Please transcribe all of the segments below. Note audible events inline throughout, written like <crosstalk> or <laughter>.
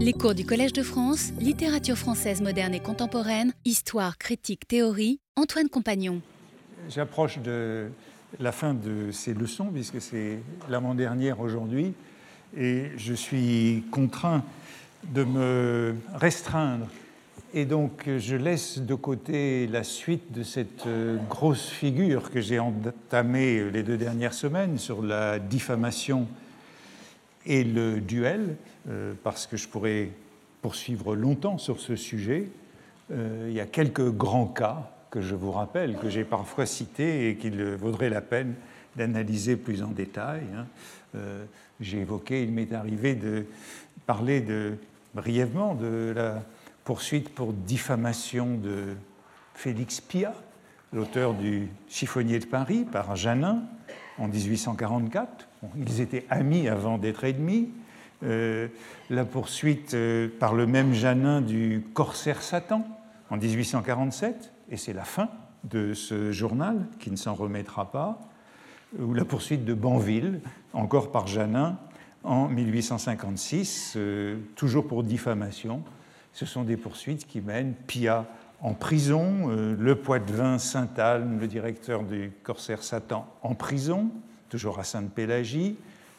Les cours du Collège de France, littérature française moderne et contemporaine, histoire, critique, théorie, Antoine Compagnon. J'approche de la fin de ces leçons, puisque c'est l'avant-dernière aujourd'hui, et je suis contraint de me restreindre. Et donc je laisse de côté la suite de cette grosse figure que j'ai entamée les deux dernières semaines sur la diffamation et le duel, euh, parce que je pourrais poursuivre longtemps sur ce sujet. Euh, il y a quelques grands cas que je vous rappelle, que j'ai parfois cités et qu'il vaudrait la peine d'analyser plus en détail. Hein. Euh, j'ai évoqué, il m'est arrivé de parler brièvement de la poursuite pour diffamation de Félix Pia, l'auteur du Chiffonnier de Paris par Janin en 1844 ils étaient amis avant d'être ennemis. Euh, la poursuite euh, par le même Janin du corsaire Satan en 1847, et c'est la fin de ce journal qui ne s'en remettra pas, ou la poursuite de Banville, encore par Janin, en 1856, euh, toujours pour diffamation. Ce sont des poursuites qui mènent Pia en prison, le Poitevin Saint-Alme, le directeur du corsaire Satan, en prison, toujours à Sainte-Pélagie,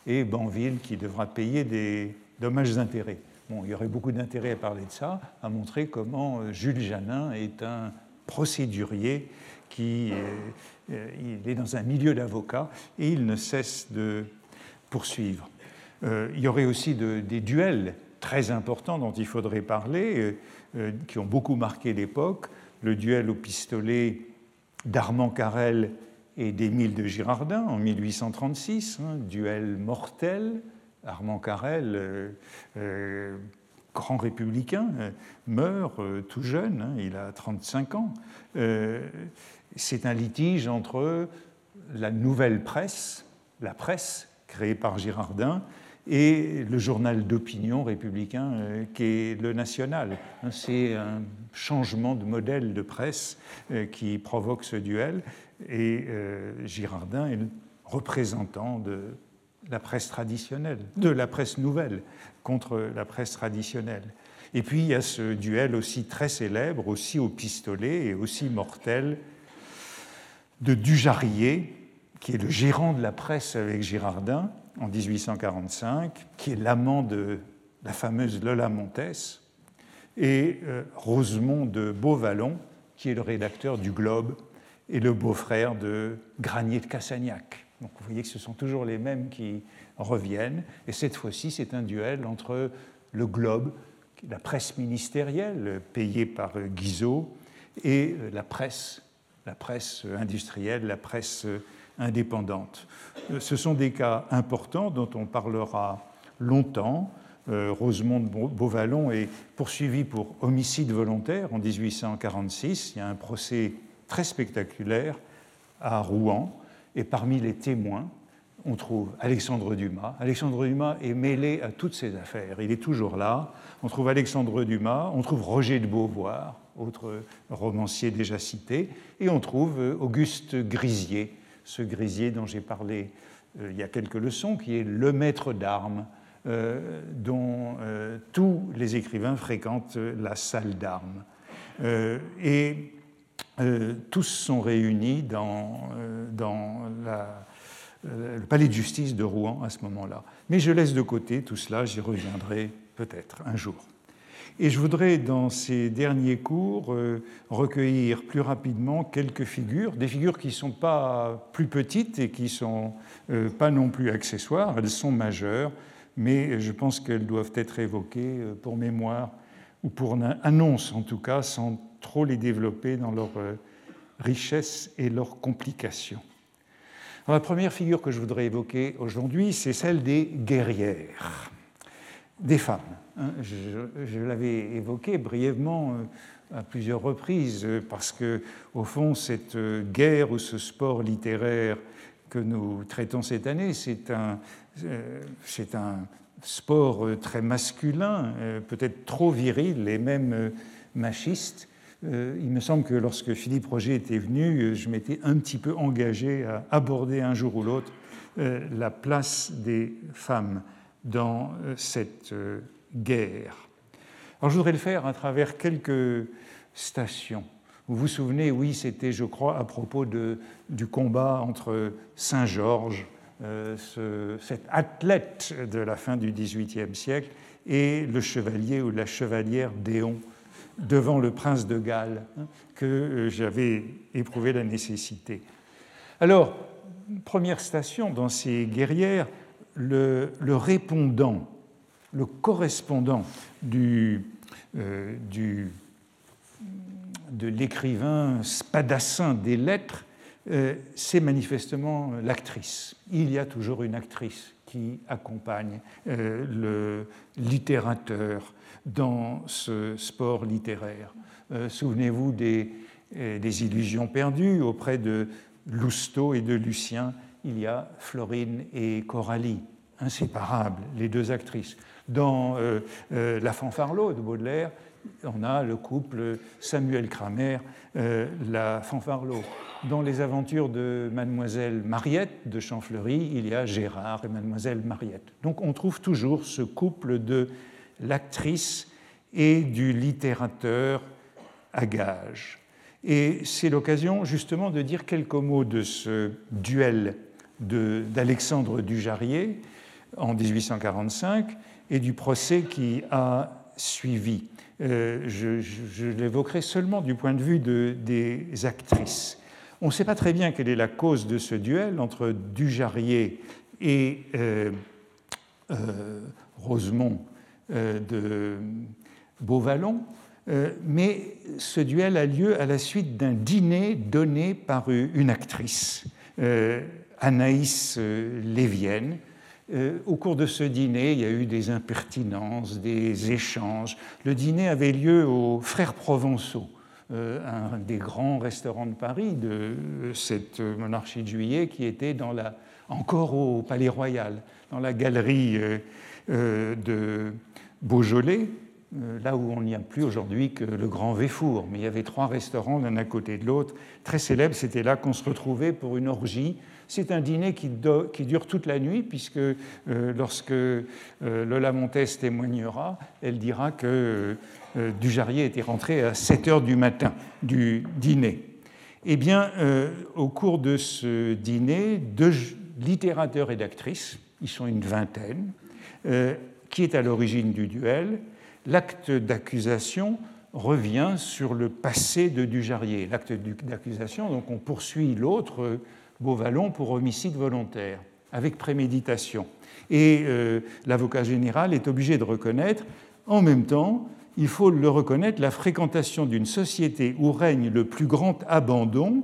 et Banville qui devra payer des dommages intérêts. Bon, il y aurait beaucoup d'intérêt à parler de ça, à montrer comment euh, Jules Janin est un procédurier qui euh, il est dans un milieu d'avocats et il ne cesse de poursuivre. Euh, il y aurait aussi des duels très importants dont il faudrait parler, qui ont beaucoup marqué l'époque. Le duel au pistolet d'Armand Carrel et d'Émile de Girardin en 1836, hein, duel mortel. Armand Carrel, euh, euh, grand républicain, euh, meurt tout jeune, hein, il a 35 ans. C'est un litige entre la nouvelle presse, la presse créée par Girardin, et le journal d'opinion républicain qui est le National. Hein, c'est un changement de modèle de presse qui provoque ce duel et euh, Girardin est le représentant de la presse traditionnelle, de la presse nouvelle contre la presse traditionnelle. Et puis il y a ce duel aussi très célèbre, aussi au pistolet et aussi mortel, de Dujarrier, qui est le gérant de la presse avec Girardin en 1845, qui est l'amant de la fameuse Lola Montes, et euh, Rosemont de Beauvallon, qui est le rédacteur du Globe et le beau-frère de Granier de Cassagnac. Donc vous voyez que ce sont toujours les mêmes qui reviennent. Et cette fois-ci, c'est un duel entre le Globe, la presse ministérielle payée par Guizot, et la presse, la presse industrielle, la presse indépendante. Ce sont des cas importants dont on parlera longtemps. Euh, Rosemont de Beauvallon est poursuivi pour homicide volontaire en 1846. Il y a un procès très spectaculaire à Rouen. Et parmi les témoins, on trouve Alexandre Dumas. Alexandre Dumas est mêlé à toutes ces affaires. Il est toujours là. On trouve Alexandre Dumas, on trouve Roger de Beauvoir, autre romancier déjà cité, et on trouve euh, Auguste Grisier, ce Grisier dont j'ai parlé euh, il y a quelques leçons, qui est le maître d'armes euh, dont tous les écrivains fréquentent la salle d'armes. et euh, tous sont réunis dans, euh, euh, le palais de justice de Rouen à ce moment-là. Mais je laisse de côté tout cela, j'y reviendrai peut-être un jour. Et je voudrais, dans ces derniers cours, recueillir plus rapidement quelques figures, des figures qui ne sont pas plus petites et qui ne sont pas non plus accessoires, elles sont majeures, mais je pense qu'elles doivent être évoquées pour mémoire ou pour annonce en tout cas, sans trop les développer dans leur euh, richesse et leur complication. la première figure que je voudrais évoquer aujourd'hui, c'est celle des guerrières, des femmes. Hein. Je, l'avais évoqué brièvement euh, à plusieurs reprises parce que, au fond, cette euh, guerre ou ce sport littéraire que nous traitons cette année, c'est un, c'est un sport très masculin, peut-être trop viril et même machiste, euh, il me semble que lorsque Philippe Roger était venu, euh, je m'étais un petit peu engagé à aborder un jour ou l'autre euh, la place des femmes dans cette guerre. Alors je voudrais le faire à travers quelques stations. Vous vous souvenez, oui, c'était, je crois, à propos du combat entre Saint-Georges, euh, cet athlète de la fin du XVIIIe siècle, et le chevalier ou la chevalière Déon devant le prince de Galles, hein, que euh, j'avais éprouvé la nécessité. Alors, première station dans ces guerrières, le, répondant, le correspondant du, euh, du, de l'écrivain spadassin des lettres, euh, c'est manifestement l'actrice. Il y a toujours une actrice qui accompagne le littérateur dans ce sport littéraire. Souvenez-vous des, des illusions perdues auprès de Lousteau et de Lucien, il y a Florine et Coralie, inséparables, les deux actrices. Dans euh, euh, La fanfarlo de Baudelaire, on a le couple Samuel Kramer, euh, la fanfarlo. Dans les aventures de Mademoiselle Mariette de Champfleury, il y a Gérard et Mademoiselle Mariette. Donc on trouve toujours ce couple de l'actrice et du littérateur à gage. Et c'est l'occasion justement de dire quelques mots de ce duel d'Alexandre Dujarrier en 1845 et du procès qui a suivi. Euh, je, l'évoquerai seulement du point de vue des actrices. On ne sait pas très bien quelle est la cause de ce duel entre Dujarrier et euh, euh, Rosemont de Beauvallon, euh, mais ce duel a lieu à la suite d'un dîner donné par une actrice, euh, Anaïs euh, Lévienne. Au cours de ce dîner, il y a eu des impertinences, des échanges. Le dîner avait lieu aux Frères Provençaux, un des grands restaurants de Paris de cette monarchie de juillet qui était dans la, encore au Palais Royal, dans la galerie de Beaujolais, euh, là où on n'y a plus aujourd'hui que le Grand Véfour. Mais il y avait trois restaurants l'un à côté de l'autre, très célèbres. C'était là qu'on se retrouvait pour une orgie. C'est un dîner qui, dure toute la nuit, puisque euh, lorsque euh, Lola Montes témoignera, elle dira que Dujarrier était rentré à 7 heures du matin du dîner. Eh bien, au cours de ce dîner, deux littérateurs et d'actrices, ils sont une vingtaine, qui est à l'origine du duel, l'acte d'accusation revient sur le passé de Dujarrier. L'acte d'accusation, donc on poursuit l'autre, Beauvallon, pour homicide volontaire, avec préméditation. Et euh, l'avocat général est obligé de reconnaître, en même temps, il faut le reconnaître, la fréquentation d'une société où règne le plus grand abandon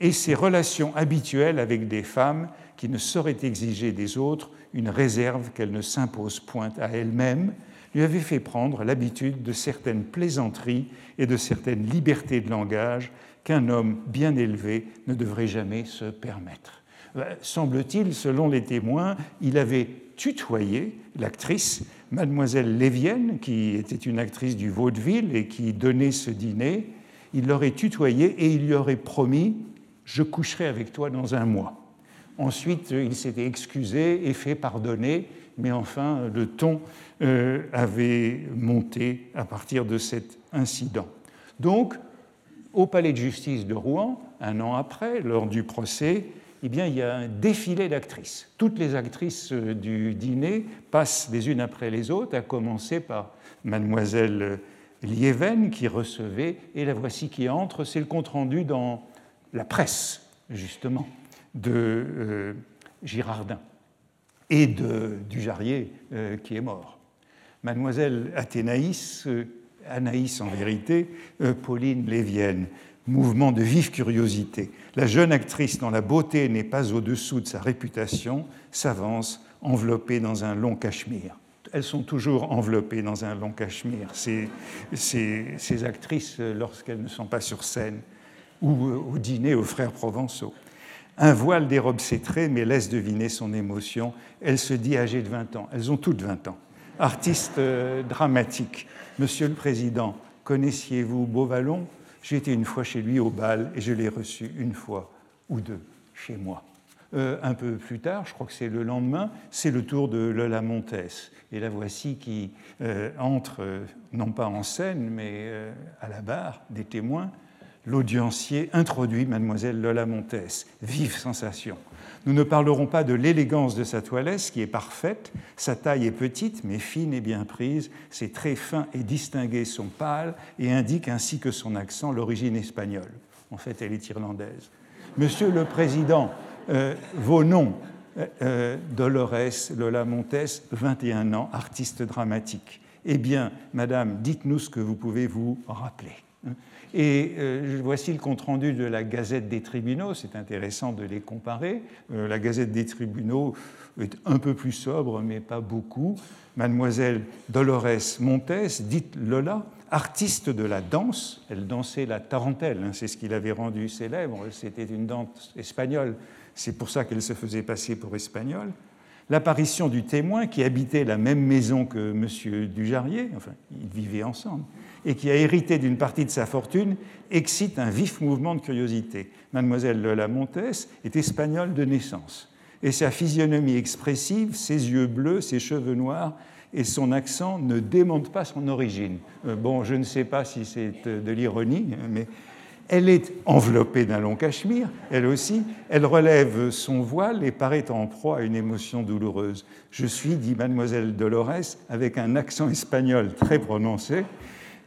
et ses relations habituelles avec des femmes qui ne sauraient exiger des autres une réserve qu'elles ne s'imposent point à elles-mêmes, lui avait fait prendre l'habitude de certaines plaisanteries et de certaines libertés de langage qu'un homme bien élevé ne devrait jamais se permettre. Euh, semble-t-il, selon les témoins, il avait tutoyé l'actrice, mademoiselle Lévienne, qui était une actrice du vaudeville et qui donnait ce dîner. Il l'aurait tutoyé et il lui aurait promis Je coucherai avec toi dans un mois. Ensuite, il s'était excusé et fait pardonner, mais enfin, le ton euh, avait monté à partir de cet incident. Donc, au palais de justice de Rouen, un an après, lors du procès, eh bien, il y a un défilé d'actrices. Toutes les actrices euh, du dîner passent les unes après les autres, à commencer par mademoiselle Lieven qui recevait, et la voici qui entre, c'est le compte-rendu dans la presse, justement, de euh, Girardin et de Dujarrier, qui est mort mademoiselle Athénaïs, euh, Anaïs en vérité, euh, Pauline Lévienne. Mouvement de vive curiosité. La jeune actrice dont la beauté n'est pas au-dessous de sa réputation s'avance enveloppée dans un long cachemire. Elles sont toujours enveloppées dans un long cachemire, ces, ces, actrices, euh, lorsqu'elles ne sont pas sur scène ou au dîner aux frères Provençaux. Un voile dérobe ses traits, mais laisse deviner son émotion. Elle se dit âgée de 20 ans. Elles ont toutes 20 ans artiste euh, dramatique. Monsieur le Président, connaissiez-vous Beauvallon? J'ai été une fois chez lui au bal et je l'ai reçu une fois ou deux chez moi. Euh, un peu plus tard, je crois que c'est le lendemain, c'est le tour de Lola Montes. Et la voici qui euh, entre, non pas en scène, mais à la barre des témoins. L'audiencier introduit mademoiselle Lola Montes. Vive sensation. Nous ne parlerons pas de l'élégance de sa toilette, qui est parfaite. Sa taille est petite, mais fine et bien prise. Ses traits fins et distingués sont pâles et indiquent ainsi que son accent l'origine espagnole. En fait, elle est irlandaise. Monsieur le Président, euh, vos noms, euh, euh, Dolores Lola Montes, 21 ans, artiste dramatique. Eh bien, Madame, dites-nous ce que vous pouvez vous rappeler. Et voici le compte-rendu de la Gazette des tribunaux, c'est intéressant de les comparer. la Gazette des tribunaux est un peu plus sobre, mais pas beaucoup. Mademoiselle Dolores Montes, dite Lola, artiste de la danse, elle dansait la tarentelle, hein, c'est ce qui l'avait rendue célèbre, c'était une danse espagnole c'est pour ça qu'elle se faisait passer pour espagnole. L'apparition du témoin qui habitait la même maison que M. Dujarrier, enfin, ils vivaient ensemble, et qui a hérité d'une partie de sa fortune, excite un vif mouvement de curiosité. Mademoiselle Lola Montes est espagnole de naissance, et sa physionomie expressive, ses yeux bleus, ses cheveux noirs et son accent ne démentent pas son origine. Euh, bon, je ne sais pas si c'est de l'ironie, mais elle est enveloppée d'un long cachemire, elle aussi. Elle relève son voile et paraît en proie à une émotion douloureuse. Je suis, dit mademoiselle Dolores, avec un accent espagnol très prononcé,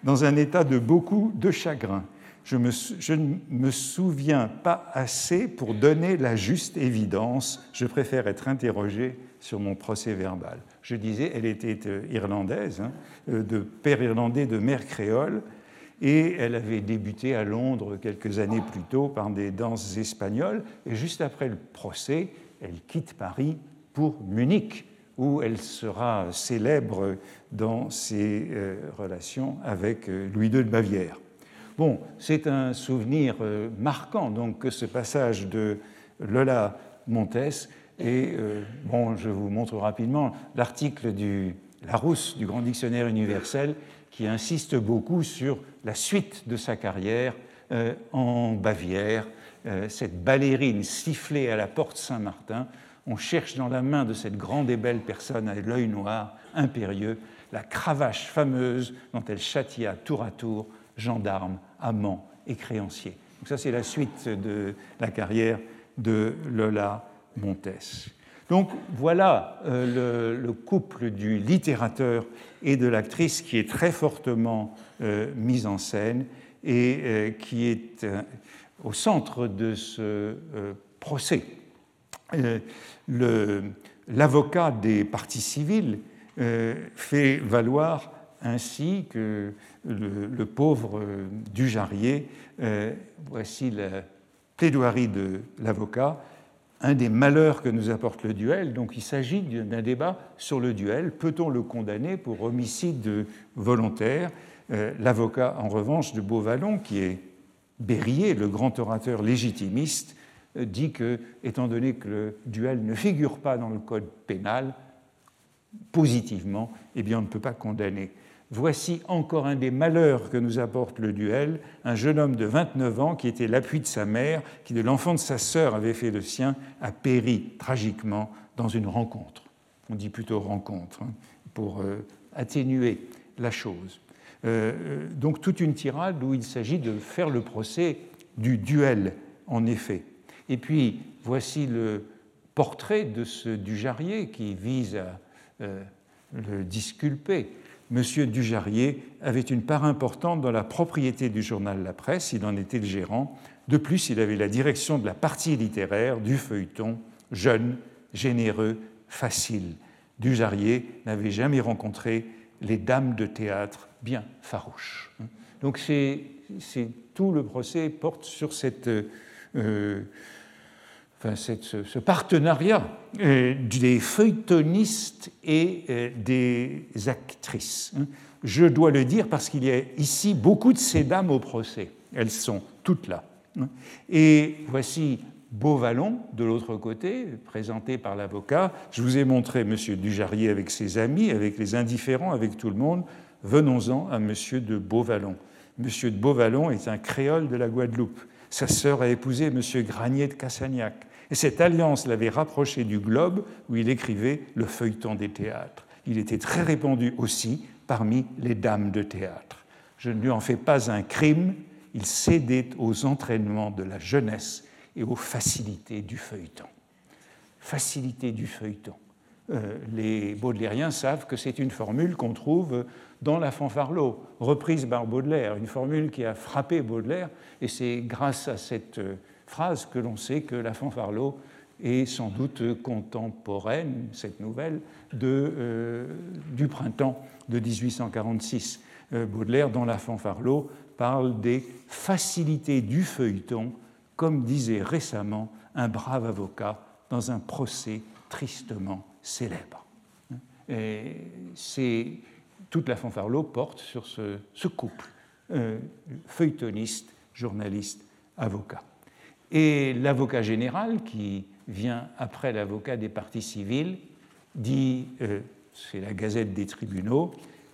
dans un état de beaucoup de chagrin. Je, ne me souviens pas assez pour donner la juste évidence. Je préfère être interrogé sur mon procès verbal. Je disais, elle était euh, irlandaise, hein, euh, de père irlandais, de mère créole et elle avait débuté à Londres quelques années plus tôt par des danses espagnoles, et juste après le procès, elle quitte Paris pour Munich, où elle sera célèbre dans ses euh, relations avec euh, Louis II de Bavière. Bon, c'est un souvenir euh, marquant donc que ce passage de Lola Montes. Et bon, je vous montre rapidement l'article du Larousse du Grand Dictionnaire universel qui insiste beaucoup sur la suite de sa carrière euh, en Bavière, euh, cette ballerine sifflée à la porte Saint-Martin. On cherche dans la main de cette grande et belle personne à l'œil noir, impérieux, la cravache fameuse dont elle châtia tour à tour gendarmes, amants et créanciers. Donc ça, c'est la suite de la carrière de Lola Montes. Donc voilà euh, le, couple du littérateur et de l'actrice qui est très fortement euh, mis en scène et euh, qui est au centre de ce procès. L'avocat des parties civiles fait valoir ainsi que le, le pauvre Dujarrier, voici la plaidoirie de l'avocat, un des malheurs que nous apporte le duel. Donc il s'agit d'un débat sur le duel. Peut-on le condamner pour homicide volontaire? Euh, L'avocat, en revanche, de Beauvallon, qui est Berrier, le grand orateur légitimiste, euh, dit que, étant donné que le duel ne figure pas dans le code pénal, positivement, eh bien, on ne peut pas condamner. Voici encore un des malheurs que nous apporte le duel, un jeune homme de 29 ans qui était l'appui de sa mère, qui de l'enfant de sa sœur avait fait le sien, a péri tragiquement dans une rencontre. On dit plutôt rencontre, hein, pour euh, atténuer la chose. Euh, euh, donc toute une tirade où il s'agit de faire le procès du duel, en effet. Et puis voici le portrait de ce Dujarrier qui vise à le disculper M. Dujarrier avait une part importante dans la propriété du journal La Presse, il en était le gérant. De plus, il avait la direction de la partie littéraire du feuilleton, jeune, généreux, facile. Dujarrier n'avait jamais rencontré les dames de théâtre bien farouches. Donc c'est, tout le procès porte sur cette euh, ce, partenariat euh, des feuilletonistes et euh, des actrices. Hein. Je dois le dire parce qu'il y a ici beaucoup de ces dames au procès. Elles sont toutes là. Hein. Et voici Beauvallon, de l'autre côté, présenté par l'avocat. Je vous ai montré M. Dujarrier avec ses amis, avec les indifférents, avec tout le monde. Venons-en à M. de Beauvallon. M. de Beauvallon est un créole de la Guadeloupe. Sa sœur a épousé M. Granier de Cassagnac. Et cette alliance l'avait rapproché du globe où il écrivait le feuilleton des théâtres. Il était très répandu aussi parmi les dames de théâtre. Je ne lui en fais pas un crime, il cédait aux entraînements de la jeunesse et aux facilités du feuilleton. Facilité du feuilleton. Euh, les baudelairiens savent que c'est une formule qu'on trouve dans la fanfarlo, reprise par Baudelaire, une formule qui a frappé Baudelaire, et c'est grâce à cette euh, phrase que l'on sait que la fanfarlo est sans doute contemporaine, cette nouvelle, de, euh, du printemps de 1846. Baudelaire, dans la fanfarlo, parle des facilités du feuilleton, comme disait récemment un brave avocat dans un procès tristement célèbre. C'est, toute la fanfarlo porte sur ce, couple, euh, feuilletoniste, journaliste, avocat. Et l'avocat général, qui vient après l'avocat des parties civiles, dit, euh, c'est la Gazette des tribunaux,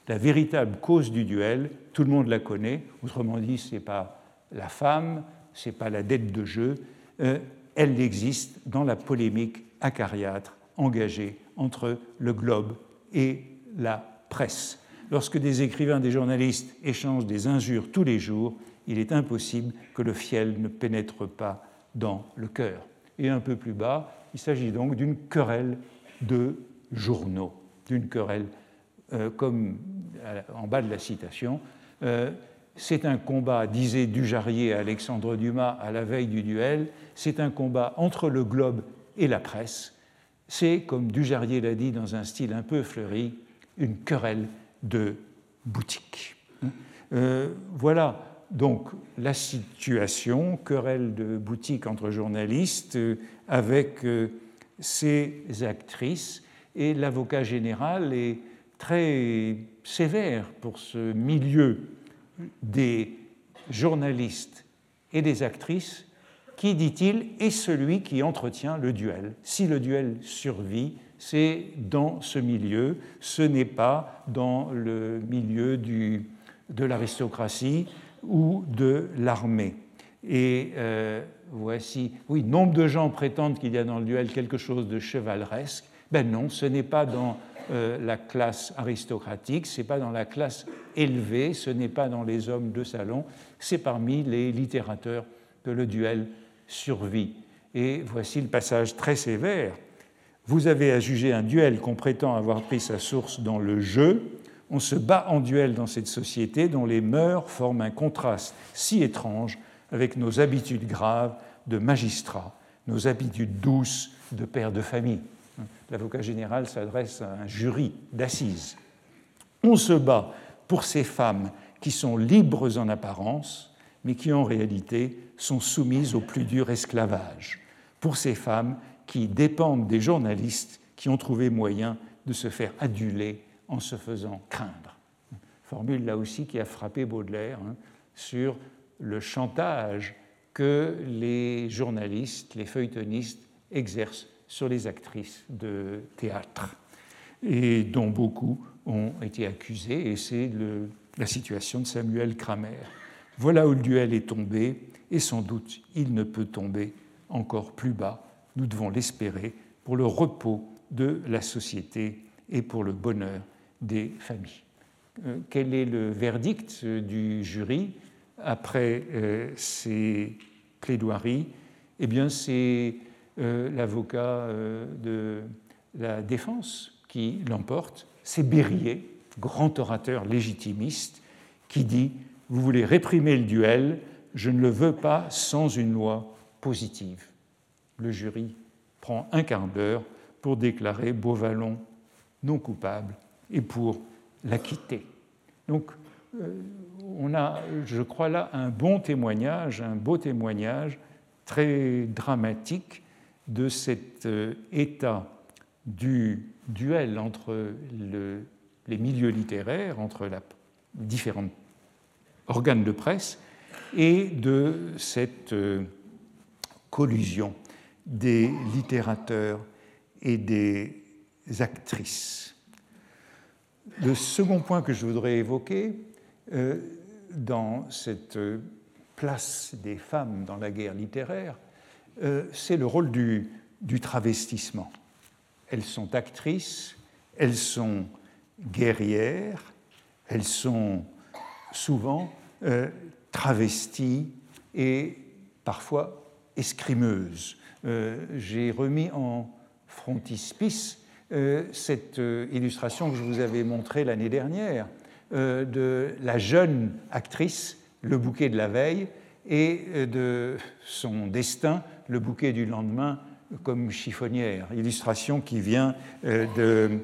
la véritable cause du duel, tout le monde la connaît, autrement dit, ce n'est pas la femme, ce n'est pas la dette de jeu, euh, elle existe dans la polémique acariâtre engagée entre le globe et la presse. Lorsque des écrivains, des journalistes échangent des injures tous les jours, il est impossible que le fiel ne pénètre pas dans le cœur. Et un peu plus bas, il s'agit donc d'une querelle de journaux, d'une querelle euh, comme en bas de la citation. Euh, c'est un combat, disait Dujarrier à Alexandre Dumas à la veille du duel, c'est un combat entre le globe et la presse. C'est, comme Dujarrier l'a dit dans un style un peu fleuri, une querelle de boutique. Euh, voilà donc la situation, querelle de boutique entre journalistes avec ces actrices, et l'avocat général est très sévère pour ce milieu des journalistes et des actrices qui, dit-il, est celui qui entretient le duel. Si le duel survit, c'est dans ce milieu, ce n'est pas dans le milieu de l'aristocratie ou de l'armée. Et euh, voici, oui, nombre de gens prétendent qu'il y a dans le duel quelque chose de chevaleresque. Ben non, ce n'est pas dans euh, la classe aristocratique, ce n'est pas dans la classe élevée, ce n'est pas dans les hommes de salon, c'est parmi les littérateurs que le duel survit. Et voici le passage très sévère. Vous avez à juger un duel qu'on prétend avoir pris sa source dans le jeu. On se bat en duel dans cette société dont les mœurs forment un contraste si étrange avec nos habitudes graves de magistrats, nos habitudes douces de père de famille l'avocat général s'adresse à un jury d'assises. On se bat pour ces femmes qui sont libres en apparence, mais qui en réalité sont soumises au plus dur esclavage, pour ces femmes qui dépendent des journalistes qui ont trouvé moyen de se faire aduler en se faisant craindre. Formule là aussi qui a frappé Baudelaire hein, sur le chantage que les journalistes, les feuilletonistes exercent sur les actrices de théâtre, et dont beaucoup ont été accusées, et c'est la situation de Samuel Kramer. Voilà où le duel est tombé, et sans doute il ne peut tomber encore plus bas, nous devons l'espérer, pour le repos de la société et pour le bonheur des familles. Euh, quel est le verdict du jury après euh, ces plaidoiries? Eh bien, c'est euh, l'avocat de la défense qui l'emporte, c'est Berryer, grand orateur légitimiste, qui dit Vous voulez réprimer le duel, je ne le veux pas sans une loi positive. Le jury prend un quart d'heure pour déclarer Beauvallon non coupable et pour l'acquitter. Donc, euh, on a, je crois là, un bon témoignage, un beau témoignage très dramatique de cet euh, état du duel entre les milieux littéraires, entre les différents organes de presse, et de cette euh, collusion des littérateurs et des actrices. Le second point que je voudrais évoquer euh, dans cette place des femmes dans la guerre littéraire, c'est le rôle du, du travestissement. Elles sont actrices, elles sont guerrières, elles sont souvent euh, travesties et parfois escrimeuses. Euh, j'ai remis en frontispice euh, cette illustration que je vous avais montrée l'année dernière de la jeune actrice, le bouquet de la veille, et de son destin, le bouquet du lendemain, comme chiffonnière. Illustration qui vient du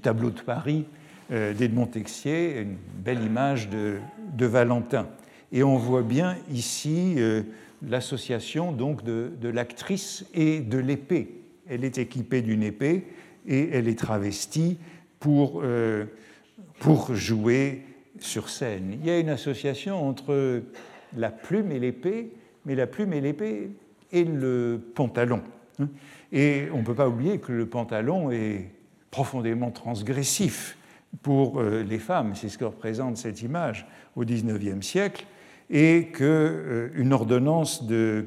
tableau de Paris euh, d'Edmond Texier, une belle image de, Valentin. Et on voit bien ici euh, l'association donc de, l'actrice et de l'épée. Elle est équipée d'une épée et elle est travestie pour, euh, pour jouer sur scène. Il y a une association entre la plume et l'épée, mais la plume et l'épée et le pantalon. Et on ne peut pas oublier que le pantalon est profondément transgressif pour euh, les femmes, c'est ce que représente cette image au XIXe siècle, et qu'une euh, ordonnance de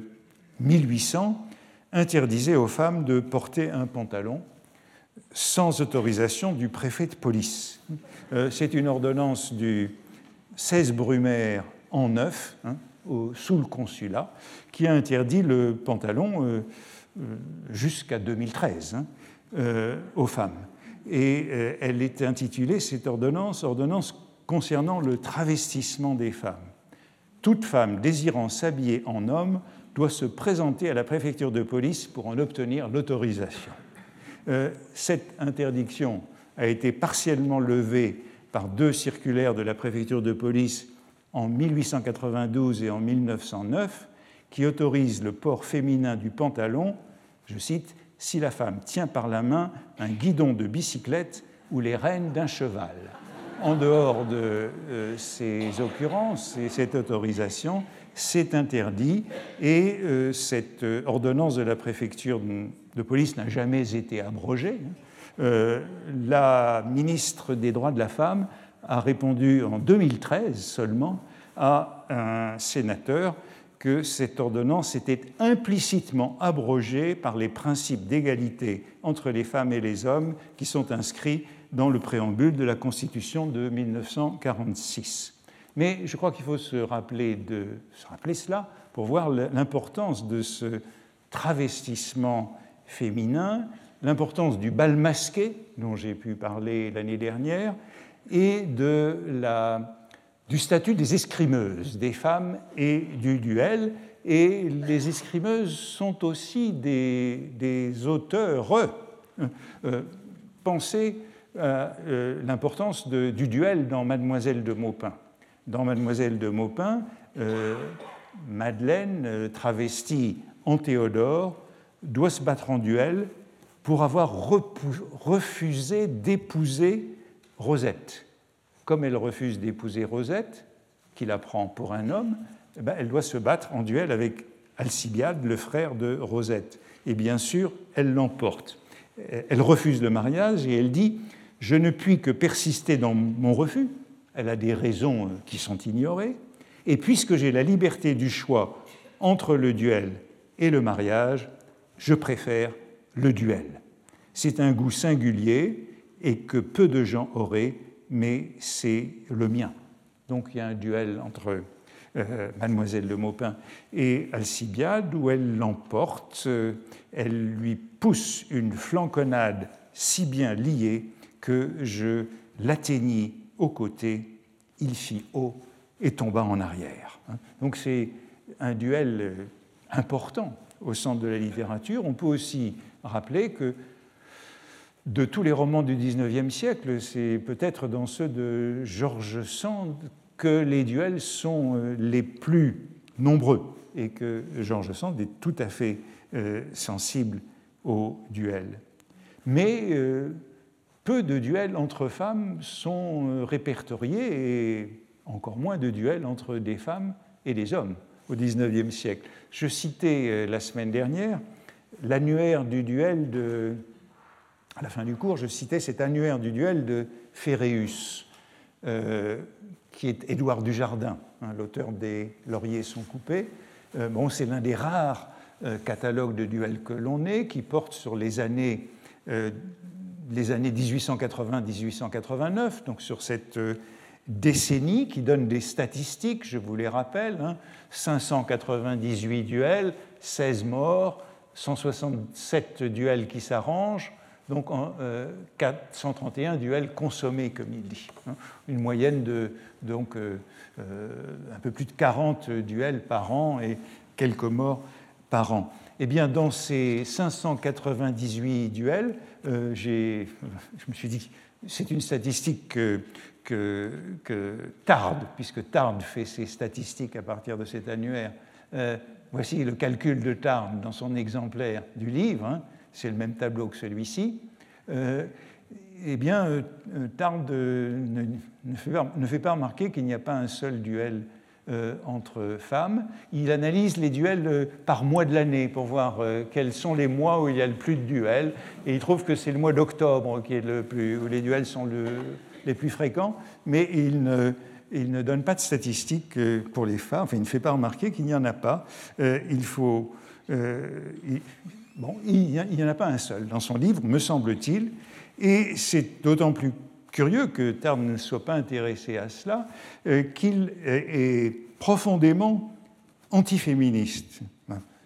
1800 interdisait aux femmes de porter un pantalon sans autorisation du préfet de police. Euh, c'est une ordonnance du 16 Brumaire en neuf, hein, sous le consulat, qui a interdit le pantalon jusqu'à 2013 hein, aux femmes et euh, elle est intitulée, cette ordonnance, ordonnance concernant le travestissement des femmes. Toute femme désirant s'habiller en homme doit se présenter à la préfecture de police pour en obtenir l'autorisation. Euh, cette interdiction a été partiellement levée par deux circulaires de la préfecture de police en 1892 et en 1909 qui autorisent le port féminin du pantalon, je cite, si la femme tient par la main un guidon de bicyclette ou les rênes d'un cheval. En dehors de euh, ces occurrences et cette autorisation, c'est interdit et euh, cette euh, ordonnance de la préfecture de police n'a jamais été abrogée. la ministre des droits de la femme a répondu en 2013 seulement à un sénateur que cette ordonnance était implicitement abrogée par les principes d'égalité entre les femmes et les hommes qui sont inscrits dans le préambule de la Constitution de 1946. Mais je crois qu'il faut se rappeler, de, se rappeler cela pour voir l'importance de ce travestissement féminin, l'importance du bal masqué dont j'ai pu parler l'année dernière, et de la du statut des escrimeuses, des femmes et du duel. Et les escrimeuses sont aussi des, des auteurs. Euh, euh, euh, l'importance du duel dans Mademoiselle de Maupin. Dans Mademoiselle de Maupin, Madeleine, travestie en Théodore, doit se battre en duel pour avoir refusé d'épouser Rosette comme elle refuse d'épouser Rosette, qui la prend pour un homme, eh ben, elle doit se battre en duel avec Alcibiade, le frère de Rosette. Et bien sûr, elle l'emporte. Elle refuse le mariage et elle dit Je ne puis que persister dans mon refus. Elle a des raisons euh, qui sont ignorées. Et puisque j'ai la liberté du choix entre le duel et le mariage, je préfère le duel. C'est un goût singulier et que peu de gens auraient mais c'est le mien. Donc il y a un duel entre euh, Mademoiselle de Maupin et Alcibiade où elle l'emporte, euh, elle lui pousse une flanconnade si bien liée que je l'atteignis au côté, il fit haut et tomba en arrière. Donc c'est un duel important au centre de la littérature. On peut aussi rappeler que de tous les romans du XIXe siècle, c'est peut-être dans ceux de George Sand que les duels sont euh, les plus nombreux et que George Sand est tout à fait euh, sensible aux duels. Mais euh, peu de duels entre femmes sont répertoriés et encore moins de duels entre des femmes et des hommes au XIXe siècle. Je citais la semaine dernière l'annuaire du duel de à la fin du cours, je citais cet annuaire du duel de Féréus, euh, qui est Édouard Dujardin, hein, l'auteur des Lauriers sont coupés. bon, c'est l'un des rares catalogues de duels que l'on ait, qui porte sur les années, les années 1880-1889, donc sur cette décennie qui donne des statistiques, je vous les rappelle, 598 hein. duels, 16 morts, 167 duels qui s'arrangent, donc 431 euh, duels consommés, comme il dit. Hein. Une moyenne de donc, euh, euh, un peu plus de 40 duels par an et quelques morts par an. Eh bien, dans ces 598 duels, <laughs> je me suis dit, c'est une statistique que, que, Tard, puisque Tard fait ses statistiques à partir de cet annuaire, voici le calcul de Tard dans son exemplaire du livre, hein, c'est le même tableau que celui-ci, euh, eh bien, euh, Tard ne, fait pas, remarquer qu'il n'y a pas un seul duel euh, entre femmes. Il analyse les duels par mois de l'année pour voir quels sont les mois où il y a le plus de duels. Et il trouve que c'est le mois d'octobre le où les duels sont les plus fréquents, mais il ne, il ne donne pas de statistiques pour les femmes, enfin il ne fait pas remarquer qu'il n'y en a pas. il faut... bon, il n'y en a pas un seul dans son livre, me semble-t-il, et c'est d'autant plus curieux que Tarn ne soit pas intéressé à cela, euh, qu'il est profondément antiféministe.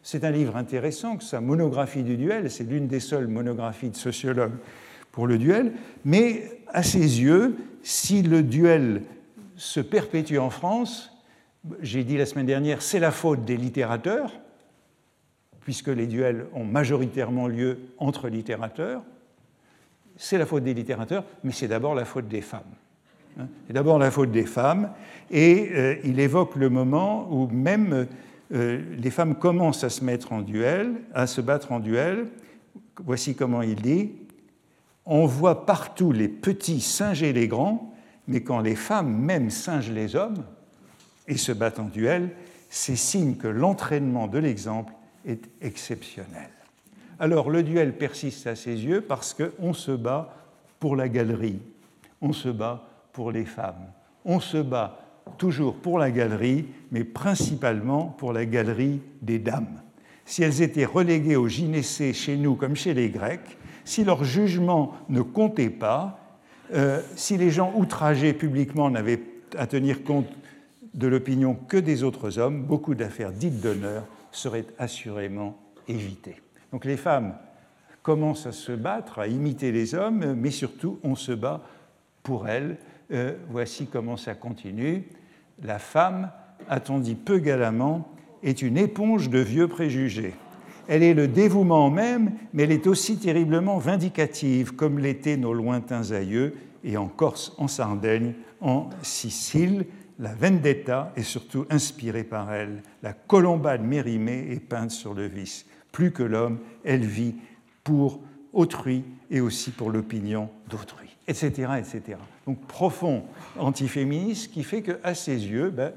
C'est un livre intéressant, que sa monographie du duel, c'est l'une des seules monographies de sociologues pour le duel, mais à ses yeux, si le duel se perpétue en France, j'ai dit la semaine dernière, c'est la faute des littérateurs, puisque les duels ont majoritairement lieu entre littérateurs. C'est la faute des littérateurs, mais c'est d'abord la faute des femmes. Hein. C'est d'abord la faute des femmes, et euh, il évoque le moment où même euh, les femmes commencent à se mettre en duel, à se battre en duel. Voici comment il dit On voit partout les petits singer les grands, mais quand les femmes même singent les hommes et se battent en duel, c'est signe que l'entraînement de l'exemple est exceptionnel. Alors le duel persiste à ses yeux parce qu'on se bat pour la galerie, on se bat pour les femmes, on se bat toujours pour la galerie, mais principalement pour la galerie des dames. Si elles étaient reléguées au gynécée chez nous comme chez les Grecs, si leur jugement ne comptait pas, euh, si les gens outragés publiquement n'avaient à tenir compte de l'opinion que des autres hommes, beaucoup d'affaires dites d'honneur seraient assurément évitées. Donc les femmes commencent à se battre, à imiter les hommes, mais surtout on se bat pour elles. Euh, voici comment ça continue. La femme, a-t-on dit peu galamment, est une éponge de vieux préjugés. Elle est le dévouement même, mais elle est aussi terriblement vindicative, comme l'étaient nos lointains aïeux, et en Corse, en Sardaigne, en Sicile. La vendetta est surtout inspirée par elle. La colombade mérimée est peinte sur le vice. Plus que l'homme, elle vit pour autrui et aussi pour l'opinion d'autrui, etc., etc. Donc profond antiféministe qui fait qu'à ses yeux, ben,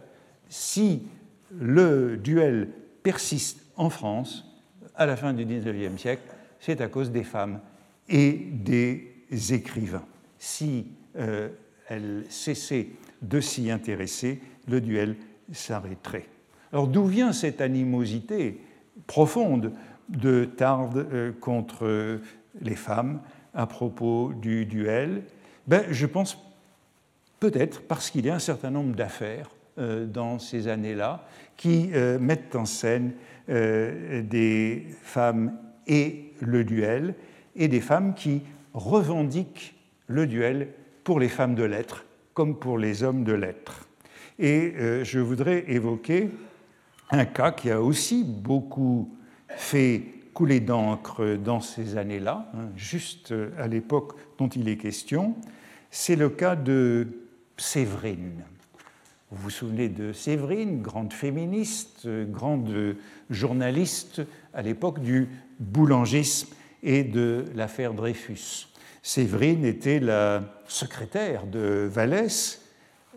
si le duel persiste en France, à la fin du XIXe siècle, c'est à cause des femmes et des écrivains. Si euh, elle cessait de s'y intéresser, le duel s'arrêterait. Alors d'où vient cette animosité profonde de Tarde euh, contre les femmes à propos du duel ben, Je pense peut-être parce qu'il y a un certain nombre d'affaires euh, dans ces années-là qui mettent en scène euh, des femmes et le duel, et des femmes qui revendiquent le duel pour les femmes de lettres comme pour les hommes de lettres. Et euh, je voudrais évoquer un cas qui a aussi beaucoup fait couler d'encre dans ces années-là, hein, juste à l'époque dont il est question, c'est le cas de Séverine. Vous vous souvenez de Séverine, grande féministe, grande journaliste à l'époque du boulangisme et de l'affaire Dreyfus. Séverine était la secrétaire de Vallès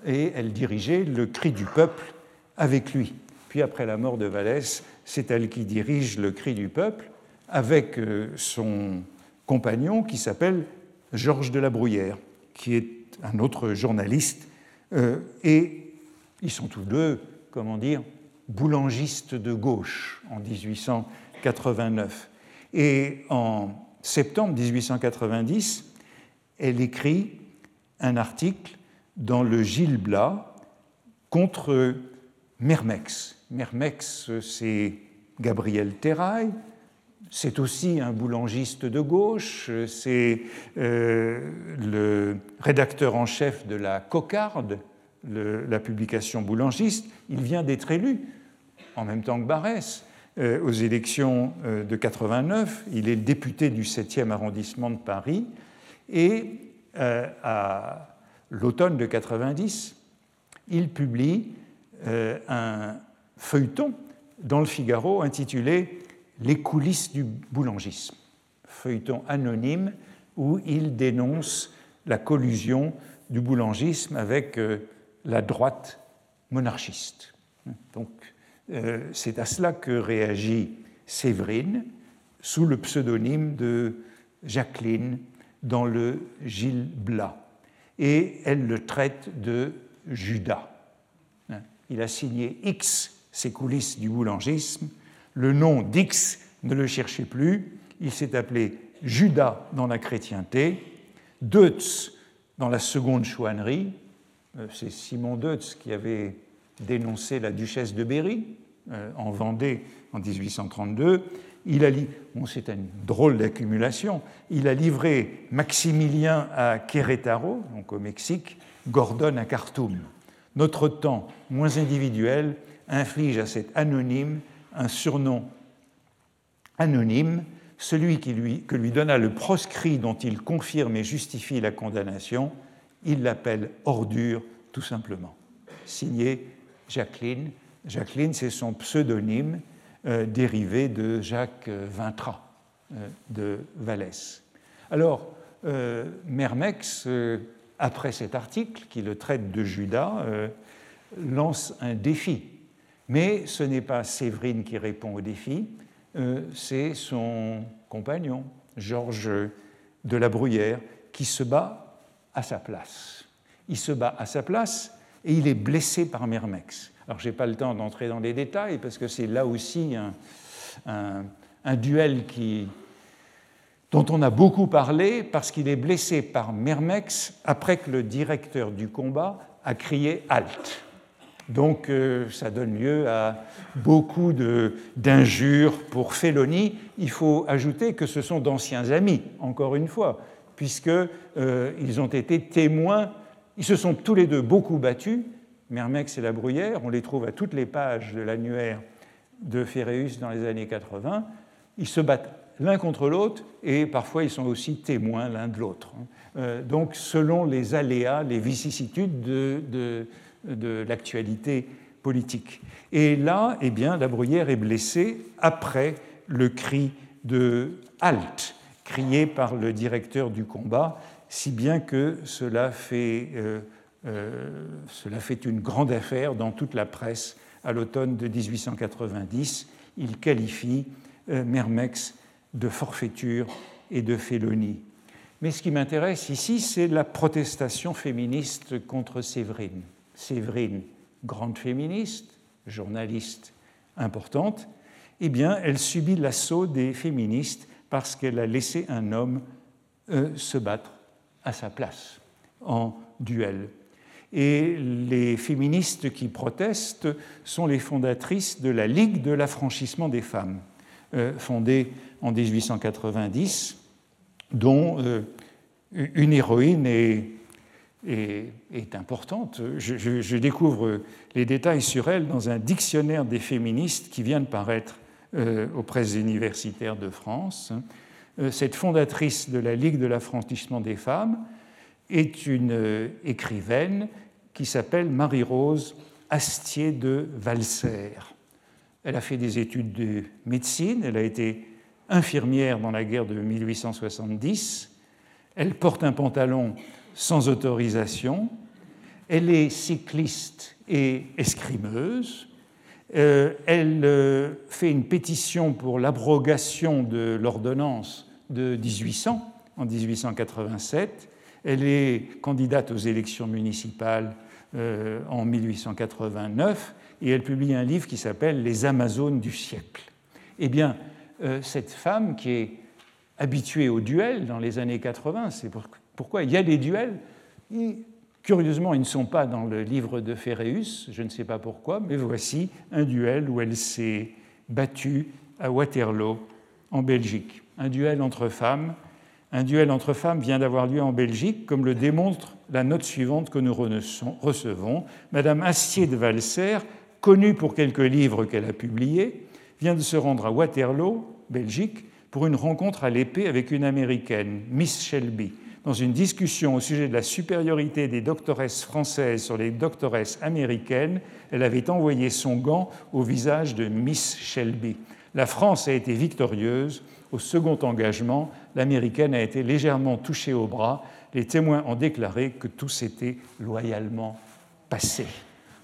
et elle dirigeait le cri du peuple avec lui. Puis après la mort de Vallès, c'est elle qui dirige le cri du peuple avec euh, son compagnon qui s'appelle Georges de la Bruyère, qui est un autre journaliste. Euh, et ils sont tous deux, comment dire, boulangiste de gauche en 1889. Et en septembre 1890, elle écrit un article dans le Gil Blas contre Mermex. Mermex, c'est Gabriel Terrail, c'est aussi un boulangiste de gauche, c'est euh, le rédacteur en chef de la Cocarde, la publication boulangiste. Il vient d'être élu, en même temps que Barès, euh, aux élections euh, de 89. Il est député du 7e arrondissement de Paris. Et à l'automne de 90, il publie un feuilleton dans le Figaro intitulé Les coulisses du boulangisme, feuilleton anonyme où il dénonce la collusion du boulangisme avec euh, la droite monarchiste. Donc, euh, c'est à cela que réagit Séverine sous le pseudonyme de Jacqueline dans le Gilles Blas. Et elle le traite de Judas. Il a signé X ces coulisses du boulangisme. Le nom d'X ne le cherchez plus, il s'est appelé Judas dans la chrétienté, Deutz dans la seconde chouannerie, euh, c'est Simon Deutz qui avait dénoncé la duchesse de Berry euh, en Vendée en 1832. Il a c'est une drôle d'accumulation. Il a livré Maximilien à Querétaro, donc au Mexique, Gordon à Khartoum. Notre temps, moins individuel, inflige à cet anonyme un surnom anonyme, celui que lui donna le proscrit dont il confirme et justifie la condamnation, il l'appelle ordure tout simplement. Signé Jacqueline. Jacqueline, c'est son pseudonyme euh, dérivé de Jacques Vintras euh, de Vallès. Alors, euh, Mermex, après cet article qui le traite de Judas, lance un défi mais ce n'est pas Séverine qui répond au défi, euh, c'est son compagnon, Georges de la Bruyère, qui se bat à sa place. Il se bat à sa place et il est blessé par Mermex. Alors, je n'ai pas le temps d'entrer dans les détails parce que c'est là aussi un, duel dont on a beaucoup parlé parce qu'il est blessé par Mermex après que le directeur du combat a crié Halte. Donc euh, ça donne lieu à beaucoup d'injures pour félonie. Il faut ajouter que ce sont d'anciens amis, encore une fois, puisqu'ils euh, ont été témoins, ils se sont tous les deux beaucoup battus, Mermex et la Bruyère, on les trouve à toutes les pages de l'annuaire de Ferréus dans les années 80, ils se battent l'un contre l'autre et parfois ils sont aussi témoins l'un de l'autre. Euh, donc selon les aléas, les vicissitudes de de l'actualité politique. Et là, eh bien, la bruyère est blessée après le cri de halte, crié par le directeur du combat, si bien que cela fait, euh, euh, cela fait une grande affaire dans toute la presse à l'automne de 1890. Il qualifie euh, Mermex de forfaiture et de félonie. Mais ce qui m'intéresse ici, c'est la protestation féministe contre Séverine. Séverine, grande féministe, journaliste importante, eh bien, elle subit l'assaut des féministes parce qu'elle a laissé un homme euh, se battre à sa place en duel. Et les féministes qui protestent sont les fondatrices de la Ligue de l'affranchissement des femmes, euh, fondée en 1890, dont euh, une héroïne est est, importante. Je, découvre les détails sur elle dans un dictionnaire des féministes qui vient de paraître euh, aux presses universitaires de France. Euh, cette fondatrice de la Ligue de l'affranchissement des femmes est une euh, écrivaine qui s'appelle Marie-Rose Astier de Valser. Elle a fait des études de médecine, elle a été infirmière dans la guerre de 1870. Elle porte un pantalon sans autorisation. Elle est cycliste et escrimeuse. Euh, elle euh, fait une pétition pour l'abrogation de l'ordonnance de 1800 en 1887 Elle est candidate aux élections municipales en 1889 et elle publie un livre qui s'appelle Les Amazones du siècle. Eh bien, cette femme qui est habituée au duel dans les années 80, c'est pourquoi il y a des duels, Curieusement, ils ne sont pas dans le livre de Ferréus, je ne sais pas pourquoi, mais voici un duel où elle s'est battue à Waterloo, en Belgique. Un duel entre femmes. Un duel entre femmes vient d'avoir lieu en Belgique, comme le démontre la note suivante que nous recevons. Madame Astier de Valser, connue pour quelques livres qu'elle a publiés, vient de se rendre à Waterloo, Belgique, pour une rencontre à l'épée avec une américaine, Miss Shelby dans une discussion au sujet de la supériorité des doctoresses françaises sur les doctoresses américaines, elle avait envoyé son gant au visage de Miss Shelby. La France a été victorieuse. Au second engagement, l'américaine a été légèrement touchée au bras. Les témoins ont déclaré que tout s'était loyalement passé.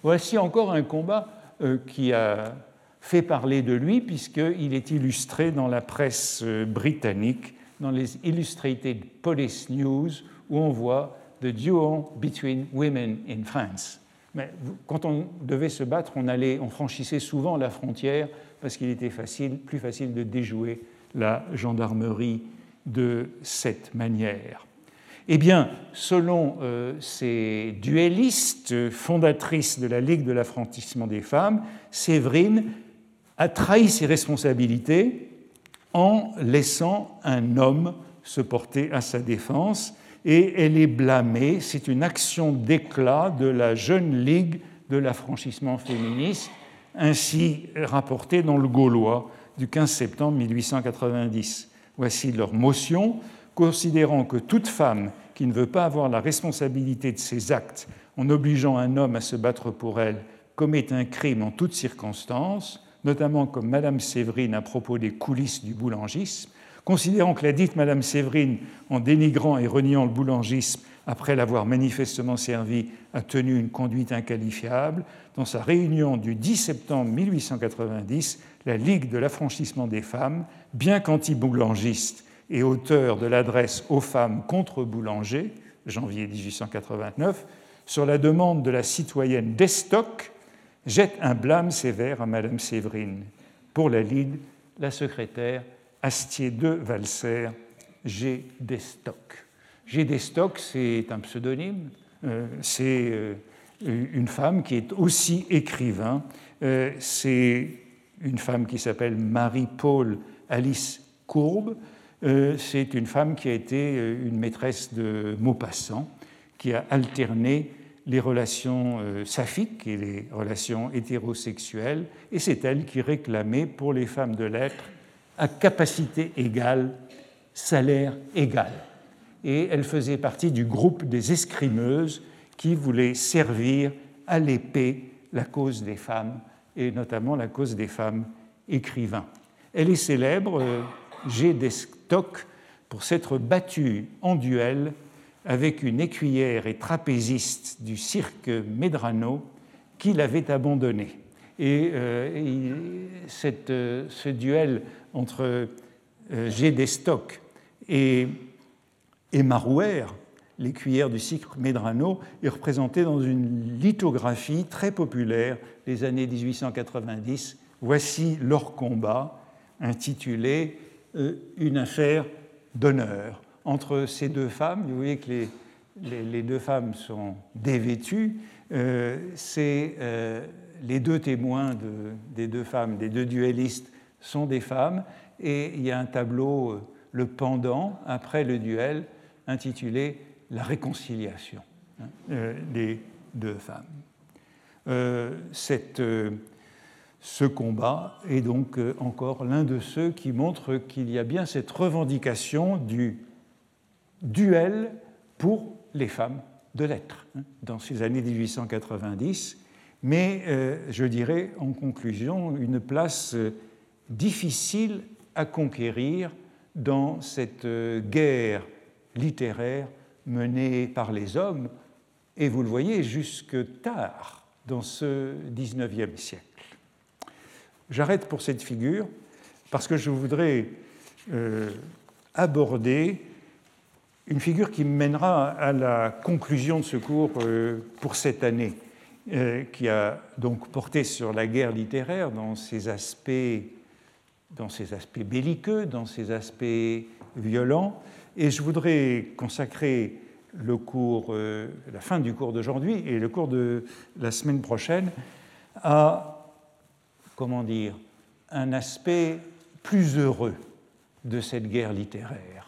Voici encore un combat euh, qui a fait parler de lui puisqu'il est illustré dans la presse euh, britannique dans les Illustrated Police News où on voit The Duel Between Women in France. Mais quand on devait se battre, on, allait, on franchissait souvent la frontière parce qu'il était facile, plus facile de déjouer la gendarmerie de cette manière. Eh bien, selon euh, ces duellistes fondatrices de la Ligue de l'affranchissement des femmes, Séverine a trahi ses responsabilités en laissant un homme se porter à sa défense et elle est blâmée. C'est une action d'éclat de la jeune Ligue de l'affranchissement féministe, ainsi rapportée dans le Gaulois du 15 septembre 1890. Voici leur motion, considérant que toute femme qui ne veut pas avoir la responsabilité de ses actes en obligeant un homme à se battre pour elle commet un crime en toutes circonstances, notamment comme Madame Séverine à propos des coulisses du boulangisme, considérant que la dite Madame Séverine, en dénigrant et reniant le boulangisme après l'avoir manifestement servi, a tenu une conduite inqualifiable, dans sa réunion du 10 septembre 1890, la Ligue de l'affranchissement des femmes, bien qu'anti-boulangiste et auteur de l'adresse aux femmes contre boulanger, janvier 1889, sur la demande de la citoyenne Destock, jette un blâme sévère à Madame Séverine. Pour la Ligue, la secrétaire Astier de Valser, G. Destock. G. Destock, c'est un pseudonyme, euh, c'est euh, une femme qui est aussi écrivain. Euh, c'est une femme qui s'appelle Marie-Paul Alice Courbe. c'est une femme qui a été une maîtresse de Maupassant, qui a alterné les relations euh, saphiques et les relations hétérosexuelles, et c'est elle qui réclamait pour les femmes de lettres à capacité égale, salaire égal. Et elle faisait partie du groupe des escrimeuses qui voulaient servir à l'épée la cause des femmes, et notamment la cause des femmes écrivains. Elle est célèbre, euh, G. Destock, pour s'être battue en duel avec une écuyère et trapéziste du cirque Medrano qui l'avait abandonné. Et, euh, euh, ce duel entre euh, G. Et, et Marouer, l'écuyère du cirque Medrano, est représenté dans une lithographie très populaire des années 1890. Voici leur combat, intitulé Une affaire d'honneur entre ces deux femmes. Vous voyez que les, deux femmes sont dévêtues. Euh, c'est euh, les deux témoins des deux femmes, des deux duellistes, sont des femmes. Et il y a un tableau, euh, le pendant, après le duel, intitulé La réconciliation hein, des deux femmes. Ce combat est donc encore l'un de ceux qui montrent qu'il y a bien cette revendication du duel pour les femmes de lettres hein, dans ces années 1890, mais euh, je dirais en conclusion une place euh, difficile à conquérir dans cette euh, guerre littéraire menée par les hommes, et vous le voyez jusque tard dans ce 19e siècle. J'arrête pour cette figure parce que je voudrais aborder une figure qui mènera à la conclusion de ce cours euh, pour cette année, euh, qui a donc porté sur la guerre littéraire dans ses aspects, dans ses aspects belliqueux, dans ses aspects violents. Et je voudrais consacrer le cours, euh, la fin du cours d'aujourd'hui et le cours de la semaine prochaine à, comment dire, un aspect plus heureux de cette guerre littéraire,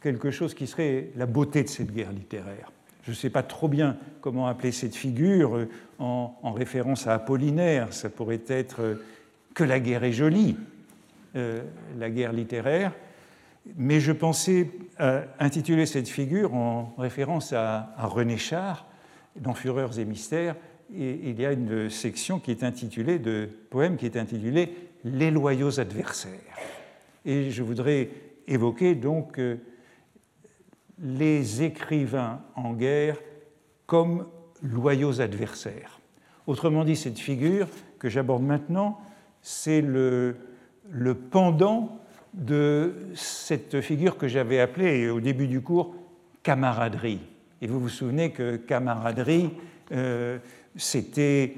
quelque chose qui serait la beauté de cette guerre littéraire. Je ne sais pas trop bien comment appeler cette figure euh, en, référence à Apollinaire. Ça pourrait être euh, que la guerre est jolie, euh, la guerre littéraire. Mais je pensais intituler cette figure en référence à, René Char dans Fureurs et mystères. Et il y a une section qui est intitulée de poème qui est intitulée Les loyaux adversaires. Et je voudrais évoquer donc les écrivains en guerre comme loyaux adversaires. Autrement dit, cette figure que j'aborde maintenant, c'est le, pendant de cette figure que j'avais appelée au début du cours camaraderie. Et vous vous souvenez que camaraderie, euh, c'était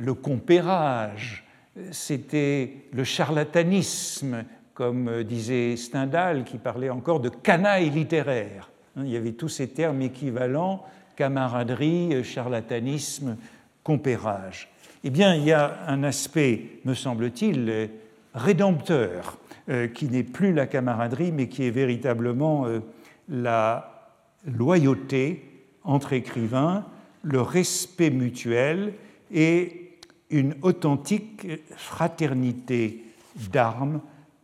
le compérage, c'était le charlatanisme, comme disait Stendhal, qui parlait encore de canaille littéraire. Hein, il y avait tous ces termes équivalents, camaraderie, charlatanisme, compérage. Eh bien, il y a un aspect, me semble-t-il, rédempteur, euh, qui n'est plus la camaraderie, mais qui est véritablement euh, la loyauté entre écrivains, le respect mutuel et une authentique fraternité d'armes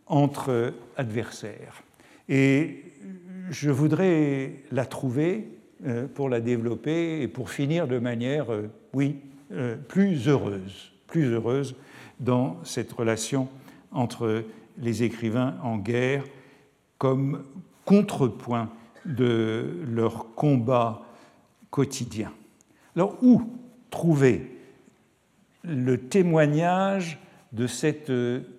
entre adversaires. Et je voudrais la trouver euh, pour la développer et pour finir de manière, euh, oui, euh, plus heureuse, plus heureuse dans cette relation entre les écrivains en guerre comme contrepoint de leur combat quotidien. Alors où trouver le témoignage de cette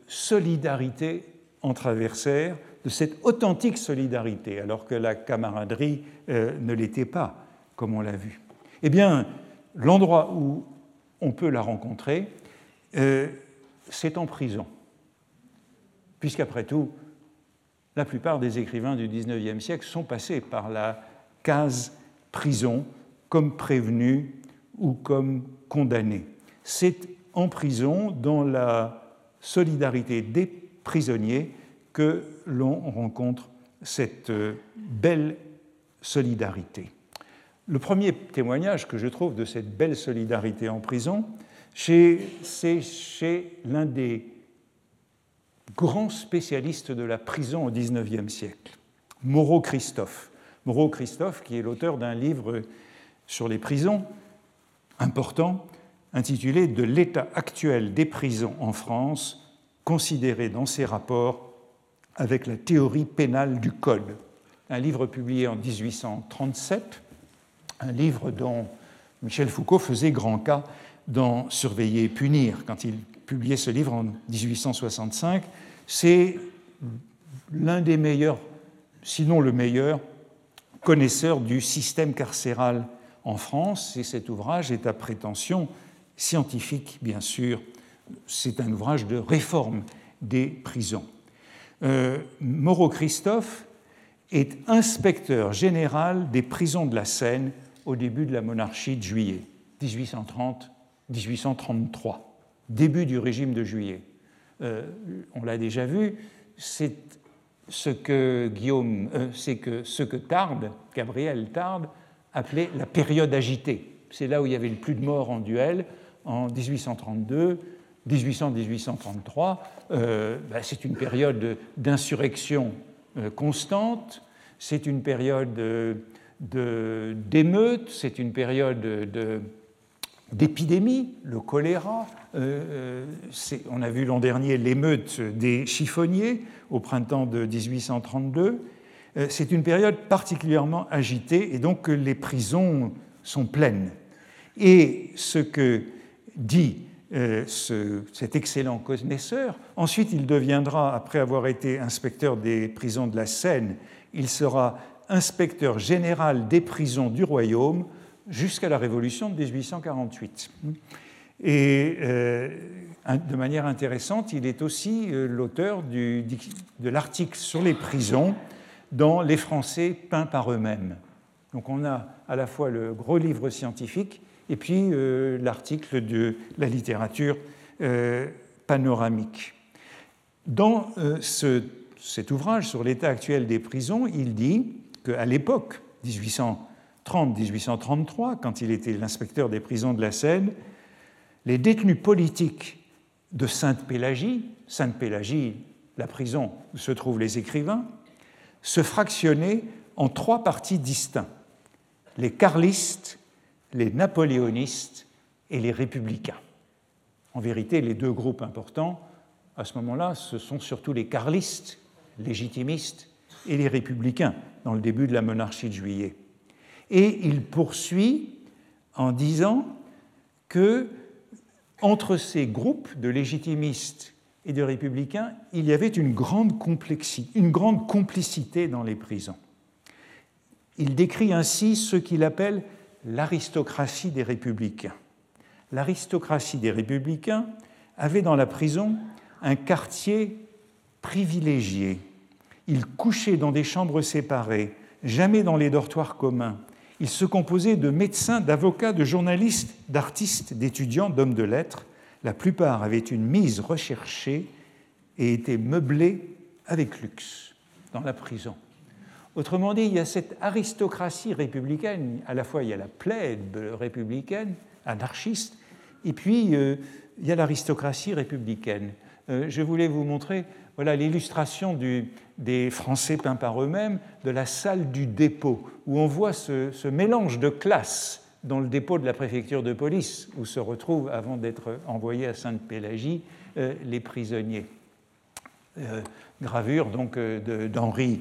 solidarité entre adversaires de cette authentique solidarité, alors que la camaraderie euh, ne l'était pas, comme on l'a vu. Eh bien, l'endroit où on peut la rencontrer, euh, c'est en prison, puisqu'après tout, la plupart des écrivains du XIXe siècle sont passés par la case prison comme prévenus ou comme condamnés. C'est en prison, dans la solidarité des prisonniers, que l'on rencontre cette euh, belle solidarité. Le premier témoignage que je trouve de cette belle solidarité en prison, c'est chez l'un des grands spécialistes de la prison au XIXe siècle, Moreau Christophe. Moreau Christophe, qui est l'auteur d'un livre sur les prisons important, intitulé De l'état actuel des prisons en France, considéré dans ses rapports avec la théorie pénale du Code, un livre publié en 1837, un livre dont Michel Foucault faisait grand cas dans Surveiller et punir. Quand il publiait ce livre en 1865, c'est l'un des meilleurs, sinon le meilleur, connaisseur du système carcéral en France, et cet ouvrage est à prétention scientifique, bien sûr. C'est un ouvrage de réforme des prisons. Euh, Moreau Christophe est inspecteur général des prisons de la Seine au début de la monarchie de juillet, 1830-1833, début du régime de juillet. Euh, on l'a déjà vu, c'est ce que Guillaume, euh, c'est que ce que Tard, Gabriel Tard, appelait la période agitée. C'est là où il y avait le plus de morts en duel en 1832 1800-1833, euh, ben, c'est une période d'insurrection euh, constante, c'est une période d'émeute, c'est une période d'épidémie, le choléra. Euh, on a vu l'an dernier l'émeute des chiffonniers au printemps de 1832. c'est une période particulièrement agitée et donc les prisons sont pleines. Et ce que dit euh, cet excellent connaisseur. Ensuite, il deviendra, après avoir été inspecteur des prisons de la Seine, il sera inspecteur général des prisons du royaume jusqu'à la Révolution de 1848. Et euh, de manière intéressante, il est aussi euh, l'auteur de l'article sur les prisons dans Les Français peints par eux-mêmes. Donc on a à la fois le gros livre scientifique et puis euh, l'article de la littérature panoramique. Dans cet ouvrage sur l'état actuel des prisons, il dit qu'à l'époque, 1830-1833, quand il était l'inspecteur des prisons de la Seine, les détenus politiques de Sainte-Pélagie, Sainte-Pélagie, la prison où se trouvent les écrivains, se fractionnaient en trois partis distincts les carlistes, les napoléonistes et les républicains. En vérité, les deux groupes importants, à ce moment-là, ce sont surtout les carlistes, légitimistes, et les républicains, dans le début de la monarchie de juillet. Et il poursuit en disant que entre ces groupes de légitimistes et de républicains, il y avait une grande, complexité, une grande complicité dans les prisons. Il décrit ainsi ce qu'il appelle l'aristocratie des républicains. L'aristocratie des républicains avait dans la prison un quartier privilégié. Ils couchaient dans des chambres séparées, jamais dans les dortoirs communs. Il se composait de médecins, d'avocats, de journalistes, d'artistes, d'étudiants, d'hommes de lettres. La plupart avaient une mise recherchée et étaient meublés avec luxe dans la prison. Autrement dit, il y a cette aristocratie républicaine, à la fois il y a la plaide républicaine, anarchiste, et puis euh, il y a l'aristocratie républicaine. Euh, je voulais vous montrer voilà l'illustration des Français peints par eux-mêmes de la salle du dépôt, où on voit ce, mélange de classes dans le dépôt de la préfecture de police, où se retrouvent, avant d'être envoyés à Sainte-Pélagie, euh, les prisonniers. Gravure donc d'Henri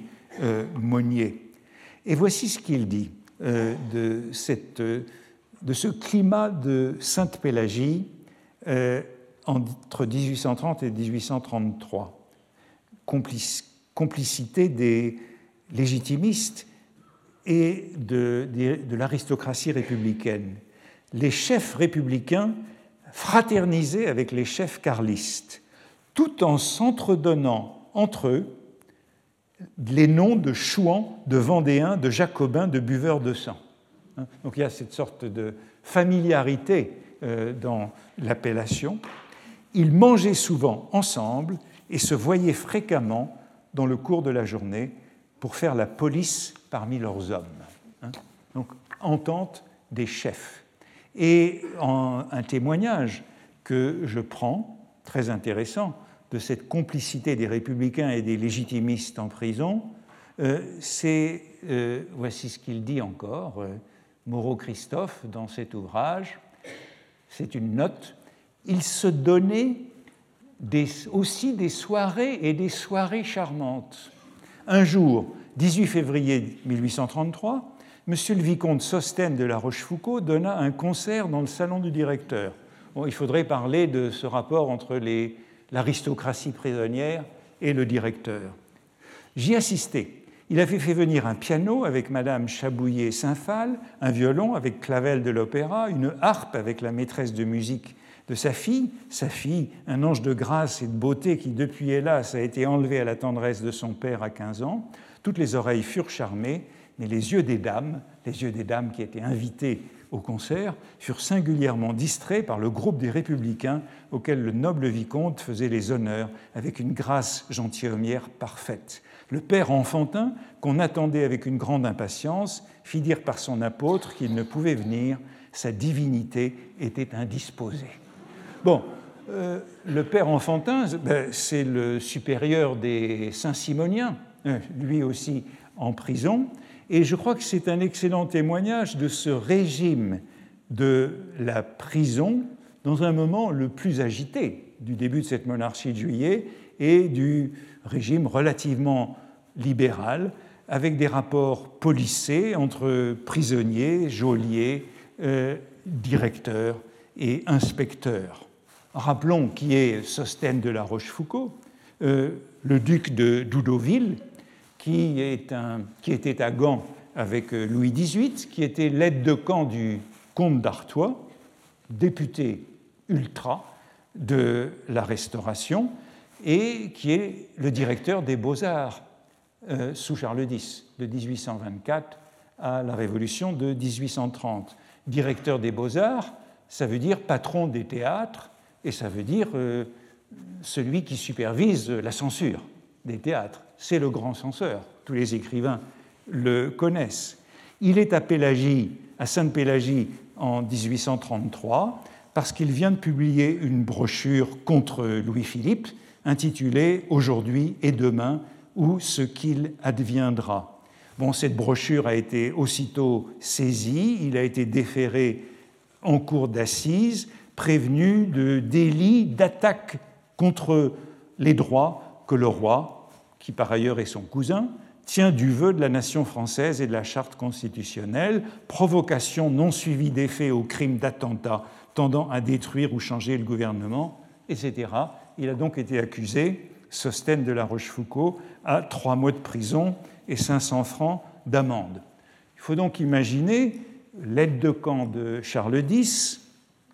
Monnier. Et voici ce qu'il dit de, cette, de, ce climat de Sainte-Pélagie entre 1830 et 1833 complicité des légitimistes et de, de, l'aristocratie républicaine. Les chefs républicains fraternisaient avec les chefs carlistes, tout en s'entredonnant entre eux les noms de chouans, de vendéens, de jacobins, de buveurs de sang. Hein, donc il y a cette sorte de familiarité euh, dans l'appellation. Ils mangeaient souvent ensemble et se voyaient fréquemment dans le cours de la journée pour faire la police parmi leurs hommes. Hein? Donc, entente des chefs. Et un témoignage que je prends, très intéressant, de cette complicité des républicains et des légitimistes en prison, euh, c'est, euh, voici ce qu'il dit encore, euh, Moreau Christophe, dans cet ouvrage, c'est une note, il se donnait aussi des soirées et des soirées charmantes. Un jour, 18 février 1833, M. le vicomte Sostène de la Rochefoucauld donna un concert dans le salon du directeur. il faudrait parler de ce rapport entre l'aristocratie prisonnière et le directeur. J'y assistais. Il avait fait venir un piano avec Madame Chabouillet-Saint-Phal, un violon avec Clavel de l'opéra, une harpe avec la maîtresse de musique de sa fille, sa fille, un ange de grâce et de beauté qui, depuis hélas, a été enlevé à la tendresse de son père à 15 ans. Toutes les oreilles furent charmées, mais les yeux des dames, les yeux des dames qui étaient invitées au concert, furent singulièrement distraits par le groupe des républicains auquel le noble vicomte faisait les honneurs avec une grâce gentilhommière parfaite. Le père enfantin, qu'on attendait avec une grande impatience, fit dire par son apôtre qu'il ne pouvait venir, sa divinité était indisposée. Bon, euh, le père enfantin, ben, c'est le supérieur des Saint-Simoniens, euh, lui aussi en prison, et je crois que c'est un excellent témoignage de ce régime de la prison dans un moment le plus agité du début de cette monarchie de juillet et du régime relativement libéral, avec des rapports policés entre prisonniers, geôliers, euh, directeurs et inspecteurs. Rappelons qui est Sostène de la Rochefoucauld, euh, le duc de Doudoville, qui, était à Gand avec Louis XVIII, qui était l'aide de camp du comte d'Artois, député ultra de la Restauration, et qui est le directeur des beaux-arts euh, sous Charles X, de 1824 à la Révolution de 1830. Directeur des beaux-arts, ça veut dire patron des théâtres, et ça veut dire euh, celui qui supervise la censure des théâtres. C'est le grand censeur, tous les écrivains le connaissent. Il est à Pélagie, à Sainte-Pélagie, en 1833, parce qu'il vient de publier une brochure contre Louis-Philippe intitulée Aujourd'hui et demain, ou ce qu'il adviendra. Bon, cette brochure a été aussitôt saisie, il a été déféré en cour d'assises, prévenu de délits, d'attaques contre les droits que le roi, qui par ailleurs est son cousin, tient du vœu de la nation française et de la charte constitutionnelle, provocation non suivie d'effet au crime d'attentat tendant à détruire ou changer le gouvernement, etc. Il a donc été accusé, Sostène de la Rochefoucauld, à trois mois de prison et 500 francs d'amende. Il faut donc imaginer l'aide de camp de Charles X,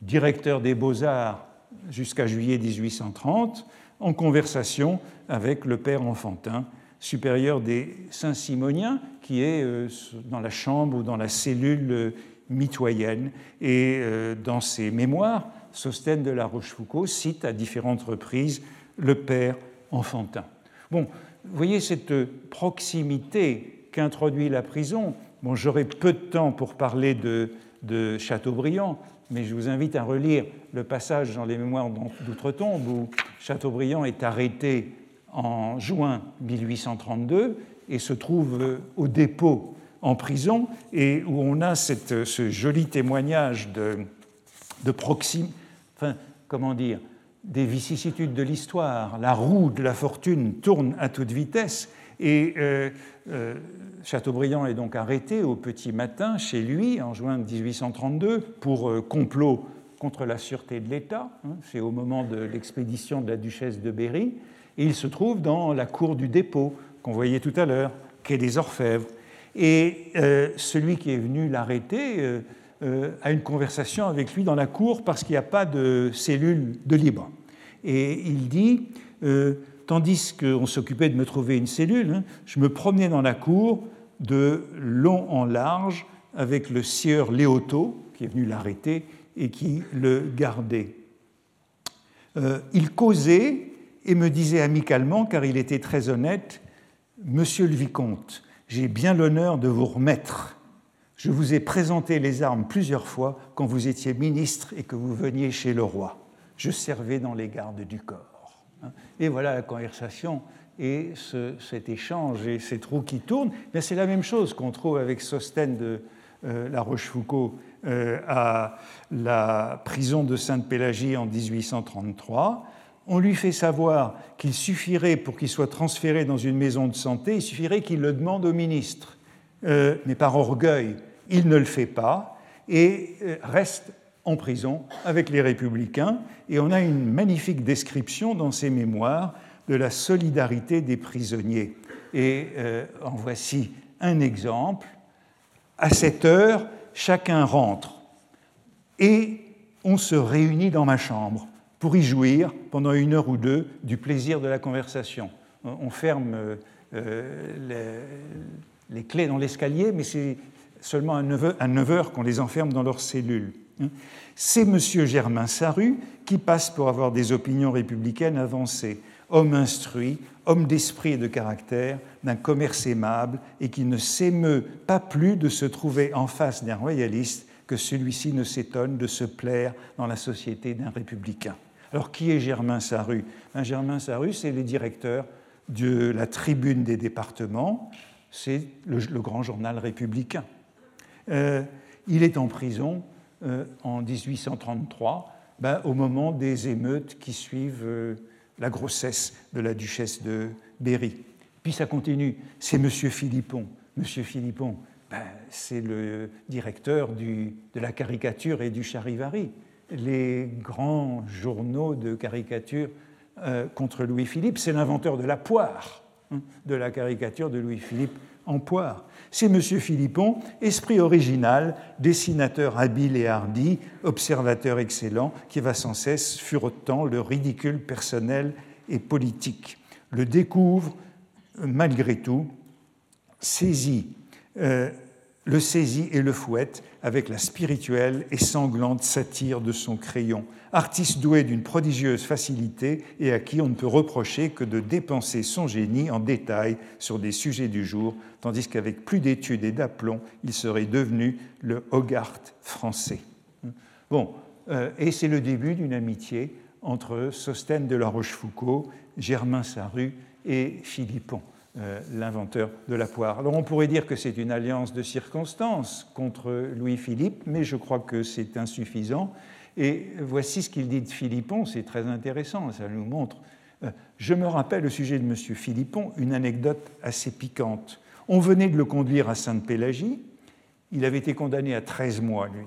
directeur des beaux-arts jusqu'à juillet 1830, en conversation avec le père Enfantin, supérieur des Saint-Simoniens, qui est euh, dans la chambre ou dans la cellule euh, mitoyenne. Et euh, dans ses mémoires, Sostène de la Rochefoucauld cite à différentes reprises le père Enfantin. Bon, vous voyez cette proximité qu'introduit la prison. Bon, j'aurai peu de temps pour parler de, de Chateaubriand, mais je vous invite à relire le passage dans les Mémoires d'Outre-Tombe où Chateaubriand est arrêté en juin 1832 et se trouve au dépôt en prison et où on a cette, ce joli témoignage de, de enfin, comment dire, des vicissitudes de l'histoire. La roue de la fortune tourne à toute vitesse et euh, euh, Chateaubriand est donc arrêté au petit matin chez lui en juin 1832 pour euh, complot contre la sûreté de l'État. Hein, c'est au moment de l'expédition de la duchesse de Berry. Et il se trouve dans la cour du dépôt qu'on voyait tout à l'heure, quai des Orfèvres. Et celui qui est venu l'arrêter a une conversation avec lui dans la cour parce qu'il n'y a pas de cellule de libre. Et il dit tandis qu'on s'occupait de me trouver une cellule, hein, je me promenais dans la cour de long en large avec le sieur Léoto, qui est venu l'arrêter et qui le gardait. Euh, il causait et me disait amicalement, car il était très honnête, Monsieur le vicomte, j'ai bien l'honneur de vous remettre. Je vous ai présenté les armes plusieurs fois quand vous étiez ministre et que vous veniez chez le roi. Je servais dans les gardes du corps. Et voilà la conversation et cet échange et ces trous qui tournent. C'est la même chose qu'on trouve avec Sostène de euh, la Rochefoucauld euh, à la prison de Sainte-Pélagie en 1833. On lui fait savoir qu'il suffirait, pour qu'il soit transféré dans une maison de santé, il suffirait qu'il le demande au ministre. Euh, mais par orgueil, il ne le fait pas et reste en prison avec les républicains, et on a une magnifique description dans ses mémoires de la solidarité des prisonniers. Et euh, en voici un exemple. À cette heure, chacun rentre et on se réunit dans ma chambre pour y jouir pendant une heure ou deux du plaisir de la conversation. On ferme euh, les, clés dans l'escalier, mais c'est seulement à 9 heures qu'on les enferme dans leurs cellules. Hein. C'est M. Germain Saru qui passe pour avoir des opinions républicaines avancées, homme instruit, homme d'esprit et de caractère, d'un commerce aimable, et qui ne s'émeut pas plus de se trouver en face d'un royaliste que celui-ci ne s'étonne de se plaire dans la société d'un républicain. Alors qui est Germain Saru ben, Germain Saru, c'est le directeur de la tribune des départements, c'est le, grand journal républicain. Euh, il est en prison euh, en 1833, ben, au moment des émeutes qui suivent euh, la grossesse de la duchesse de Berry. Puis ça continue, c'est M. Philippon. M. Philippon, ben, c'est le directeur de la caricature et du charivari. Les grands journaux de caricature euh, contre Louis-Philippe, c'est l'inventeur de la poire. hein, de la caricature de Louis-Philippe en poire. C'est M. Philippon, esprit original, dessinateur habile et hardi, observateur excellent, qui va sans cesse furetant le ridicule personnel et politique. Le découvre, malgré tout, saisit, euh, le saisit et le fouette avec la spirituelle et sanglante satire de son crayon. Artiste doué d'une prodigieuse facilité et à qui on ne peut reprocher que de dépenser son génie en détail sur des sujets du jour, tandis qu'avec plus d'études et d'aplomb, il serait devenu le Hogarth français. Bon, euh, et c'est le début d'une amitié entre Sostène de la Rochefoucauld, Germain Saru et Philippon. Euh, l'inventeur de la poire. Alors on pourrait dire que c'est une alliance de circonstances contre Louis-Philippe, mais je crois que c'est insuffisant. Et voici ce qu'il dit de Philippon, c'est très intéressant, ça nous montre. Euh, je me rappelle au sujet de M. Philippon une anecdote assez piquante. On venait de le conduire à Sainte-Pélagie, il avait été condamné à 13 mois, lui.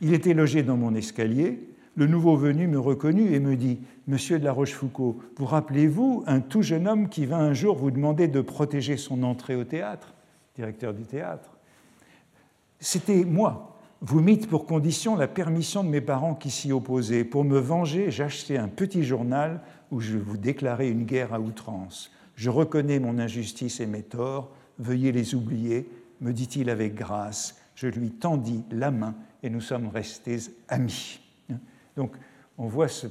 Il était logé dans mon escalier, le nouveau venu me reconnut et me dit Monsieur de la Rochefoucauld, vous rappelez-vous un tout jeune homme qui vint un jour vous demander de protéger son entrée au théâtre, directeur du théâtre? C'était moi. Vous mîtes pour condition la permission de mes parents qui s'y opposaient. Pour me venger, j'achetai un petit journal où je vous déclarais une guerre à outrance. Je reconnais mon injustice et mes torts, veuillez les oublier, me dit-il avec grâce. Je lui tendis la main et nous sommes restés amis. Donc on voit ce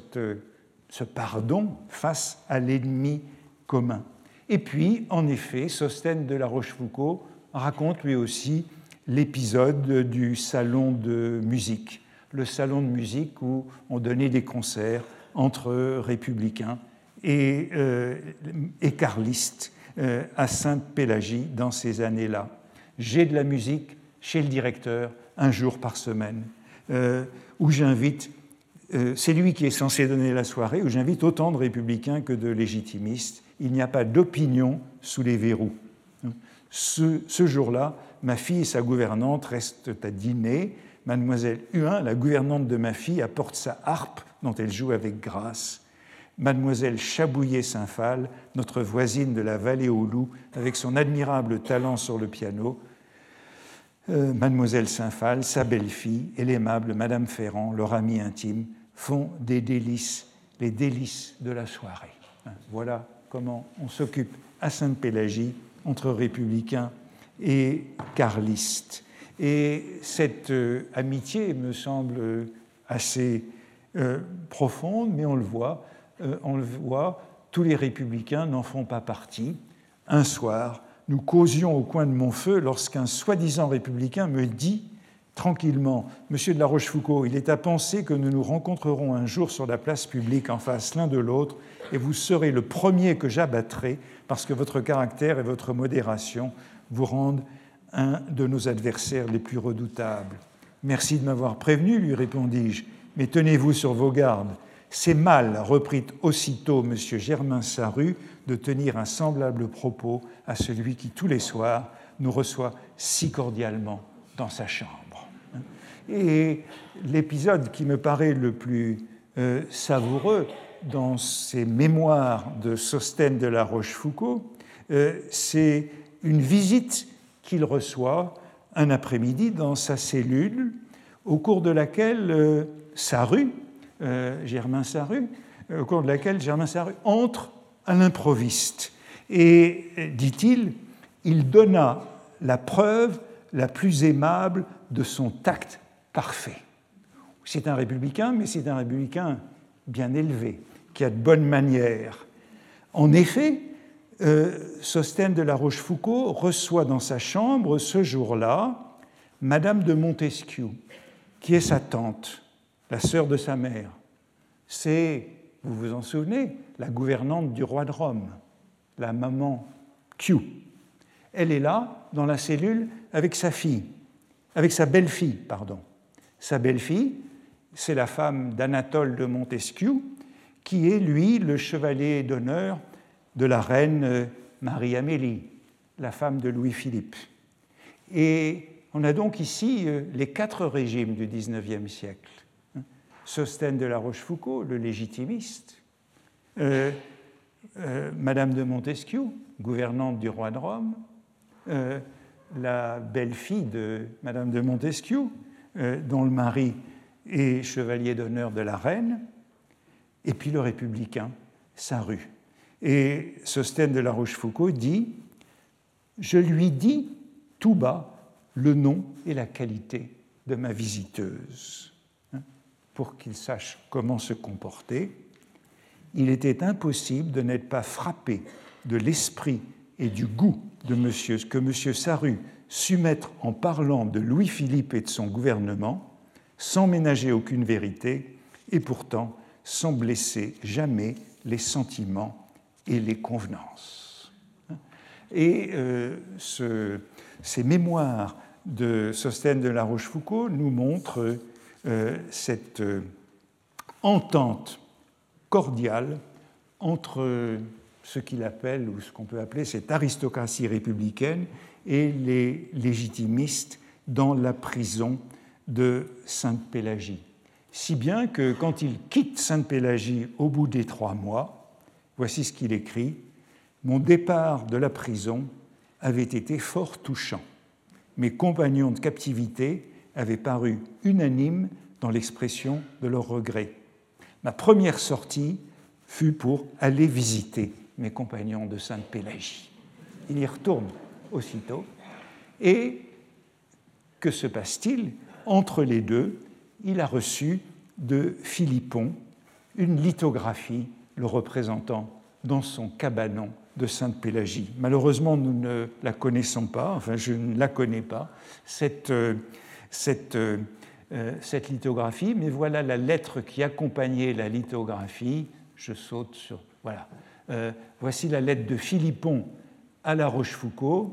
pardon face à l'ennemi commun. Et puis, en effet, Sostène de la Rochefoucauld raconte lui aussi l'épisode du salon de musique, le salon de musique où on donnait des concerts entre républicains et, euh, carlistes euh, à Sainte-Pélagie dans ces années-là. J'ai de la musique chez le directeur un jour par semaine, euh, où j'invite euh, c'est lui qui est censé donner la soirée, où j'invite autant de républicains que de légitimistes. Il n'y a pas d'opinion sous les verrous. Ce, jour-là, ma fille et sa gouvernante restent à dîner. Mademoiselle Huin, la gouvernante de ma fille, apporte sa harpe dont elle joue avec grâce. Mademoiselle Chabouillet-Saint-Phal, notre voisine de la vallée aux loups, avec son admirable talent sur le piano, euh, Mademoiselle Saint-Phal, sa belle-fille, et l'aimable Madame Ferrand, leur amie intime, font des délices, les délices de la soirée. Hein, voilà comment on s'occupe à Sainte-Pélagie entre républicains et carlistes. Et cette euh, amitié me semble assez euh, profonde, mais on le voit, on le voit, tous les républicains n'en font pas partie. Un soir, nous causions au coin de mon feu lorsqu'un soi-disant républicain me dit tranquillement Monsieur de la Rochefoucauld, il est à penser que nous nous rencontrerons un jour sur la place publique en face l'un de l'autre et vous serez le premier que j'abattrai parce que votre caractère et votre modération vous rendent un de nos adversaires les plus redoutables. Merci de m'avoir prévenu, lui répondis-je, mais tenez-vous sur vos gardes. C'est mal, reprit aussitôt M. Germain Saru, de tenir un semblable propos à celui qui, tous les soirs, nous reçoit si cordialement dans sa chambre. Et l'épisode qui me paraît le plus euh, savoureux dans ces mémoires de Sostène de la Rochefoucauld, euh, c'est une visite qu'il reçoit un après-midi dans sa cellule, au cours de laquelle euh, Saru, Germain Saru, au cours de laquelle Germain Saru entre à l'improviste. Et, dit-il, il donna la preuve la plus aimable de son tact parfait. C'est un républicain, mais c'est un républicain bien élevé, qui a de bonnes manières. En effet, euh, Sostène de la Rochefoucauld reçoit dans sa chambre ce jour-là Madame de Montesquieu, qui est sa tante, la sœur de sa mère. C'est, vous vous en souvenez, la gouvernante du roi de Rome, la maman Q. Elle est là, dans la cellule, avec sa fille, avec sa belle-fille, pardon. Sa belle-fille, c'est la femme d'Anatole de Montesquieu, qui est, lui, le chevalier d'honneur de la reine Marie-Amélie, la femme de Louis-Philippe. Et on a donc ici euh, les quatre régimes du XIXe siècle. Sostène de la Rochefoucauld, le légitimiste, euh, euh, Madame de Montesquieu, gouvernante du roi de Rome, euh, la belle-fille de Madame de Montesquieu, dont le mari est chevalier d'honneur de la reine, et puis le républicain, Saru. Et Sostène de la Rochefoucauld dit Je lui dis tout bas le nom et la qualité de ma visiteuse, pour qu'il sache comment se comporter. Il était impossible de n'être pas frappé de l'esprit et du goût que M. Saru sut mettre en parlant de Louis-Philippe et de son gouvernement, sans ménager aucune vérité, et pourtant sans blesser jamais les sentiments et les convenances. Et euh, ces mémoires de Sostène de la Rochefoucauld nous montrent cette euh, entente cordiale entre ce qu'il appelle, ou ce qu'on peut appeler cette aristocratie républicaine et les légitimistes dans la prison de Sainte-Pélagie. Si bien que quand il quitte Sainte-Pélagie au bout des trois mois, voici ce qu'il écrit Mon départ de la prison avait été fort touchant. Mes compagnons de captivité avaient paru unanimes dans l'expression de leur regret. Ma première sortie fut pour aller visiter mes compagnons de Sainte-Pélagie. Il y retourne aussitôt. Et que se passe-t-il? Entre les deux, il a reçu de Philippon une lithographie le représentant dans son cabanon de Sainte-Pélagie. Malheureusement, nous ne la connaissons pas, enfin je ne la connais pas, cette, euh, cette, euh, euh, cette lithographie, mais voilà la lettre qui accompagnait la lithographie. Je saute sur... Voilà. voici la lettre de Philippon à la Rochefoucauld.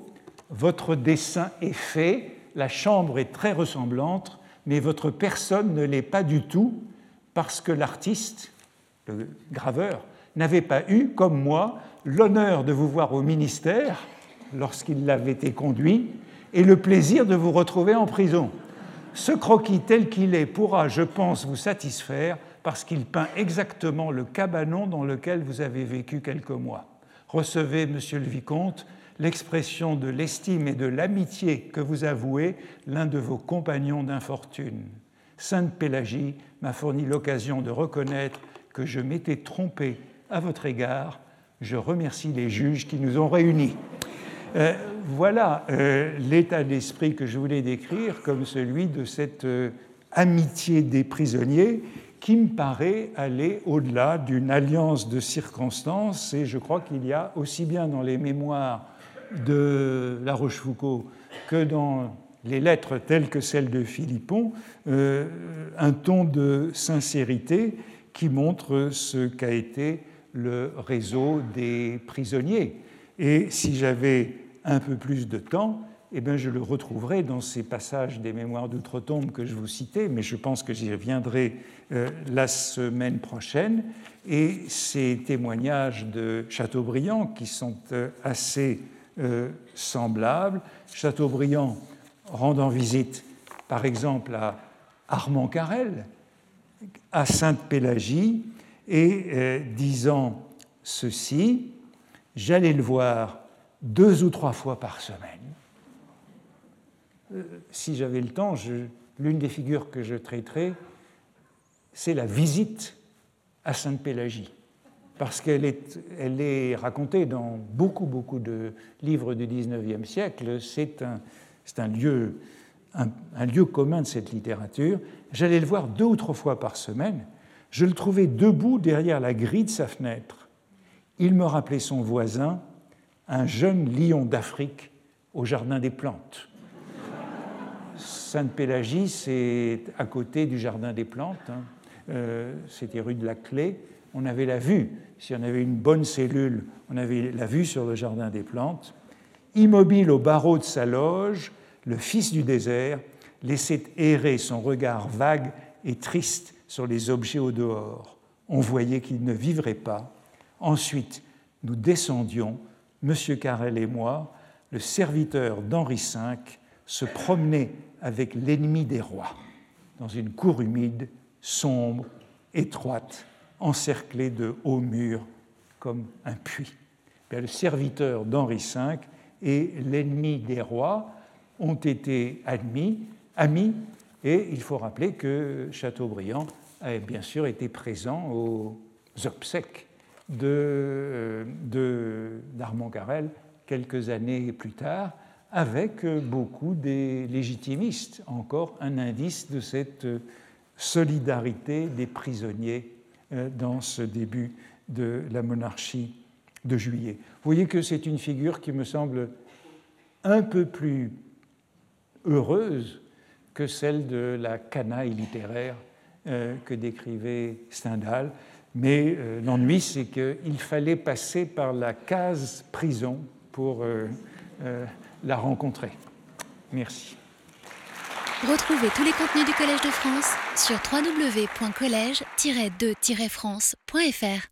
Votre dessin est fait, la chambre est très ressemblante, mais votre personne ne l'est pas du tout parce que l'artiste, le graveur, n'avait pas eu, comme moi, l'honneur de vous voir au ministère lorsqu'il l'avait été conduit et le plaisir de vous retrouver en prison. Ce croquis tel qu'il est pourra, je pense, vous satisfaire parce qu'il peint exactement le cabanon dans lequel vous avez vécu quelques mois. Recevez, monsieur le vicomte, l'expression de l'estime et de l'amitié que vous avouez l'un de vos compagnons d'infortune. Sainte Pélagie m'a fourni l'occasion de reconnaître que je m'étais trompé à votre égard. Je remercie les juges qui nous ont réunis. Euh, voilà euh, l'état d'esprit que je voulais décrire comme celui de cette euh, amitié des prisonniers qui me paraît aller au-delà d'une alliance de circonstances et je crois qu'il y a aussi bien dans les mémoires de La Rochefoucauld que dans les lettres telles que celles de Philippon, euh, un ton de sincérité qui montre ce qu'a été le réseau des prisonniers. Et si j'avais un peu plus de temps, eh bien, je le retrouverai dans ces passages des Mémoires d'outre-tombe que je vous citais, mais je pense que j'y reviendrai euh, la semaine prochaine. Et ces témoignages de Chateaubriand, qui sont euh, assez euh, semblables. Chateaubriand rendant visite, par exemple, à Armand Carrel, à Sainte-Pélagie, et disant ceci J'allais le voir deux ou trois fois par semaine. Euh, si j'avais le temps, l'une des figures que je traiterai, c'est la visite à Sainte-Pélagie parce qu'elle est, elle est racontée dans beaucoup, beaucoup de livres du XIXe siècle. C'est un, un, lieu, un, lieu commun de cette littérature. J'allais le voir deux ou trois fois par semaine. Je le trouvais debout derrière la grille de sa fenêtre. Il me rappelait son voisin, un jeune lion d'Afrique au Jardin des Plantes. Sainte-Pélagie, c'est à côté du Jardin des Plantes. Hein. Euh, c'était rue de la Clé on avait la vue. Si on avait une bonne cellule, on avait la vue sur le jardin des plantes. Immobile au barreau de sa loge, le fils du désert laissait errer son regard vague et triste sur les objets au dehors. On voyait qu'il ne vivrait pas. Ensuite, nous descendions, M. Carrel et moi, le serviteur d'Henri V, se promenait avec l'ennemi des rois dans une cour humide, sombre, étroite encerclé de hauts murs comme un puits. le serviteur d'Henri V et l'ennemi des rois ont été amis, et il faut rappeler que Chateaubriand a bien sûr été présent aux obsèques d'Armand de, Carrel quelques années plus tard, avec beaucoup des légitimistes, encore un indice de cette solidarité des prisonniers euh, dans ce début de la monarchie de juillet. Vous voyez que c'est une figure qui me semble un peu plus heureuse que celle de la canaille littéraire euh, que décrivait Stendhal. Mais euh, l'ennui, c'est qu'il fallait passer par la case prison pour la rencontrer. Merci. Retrouvez tous les contenus du Collège de France sur www.colège-2-france.fr.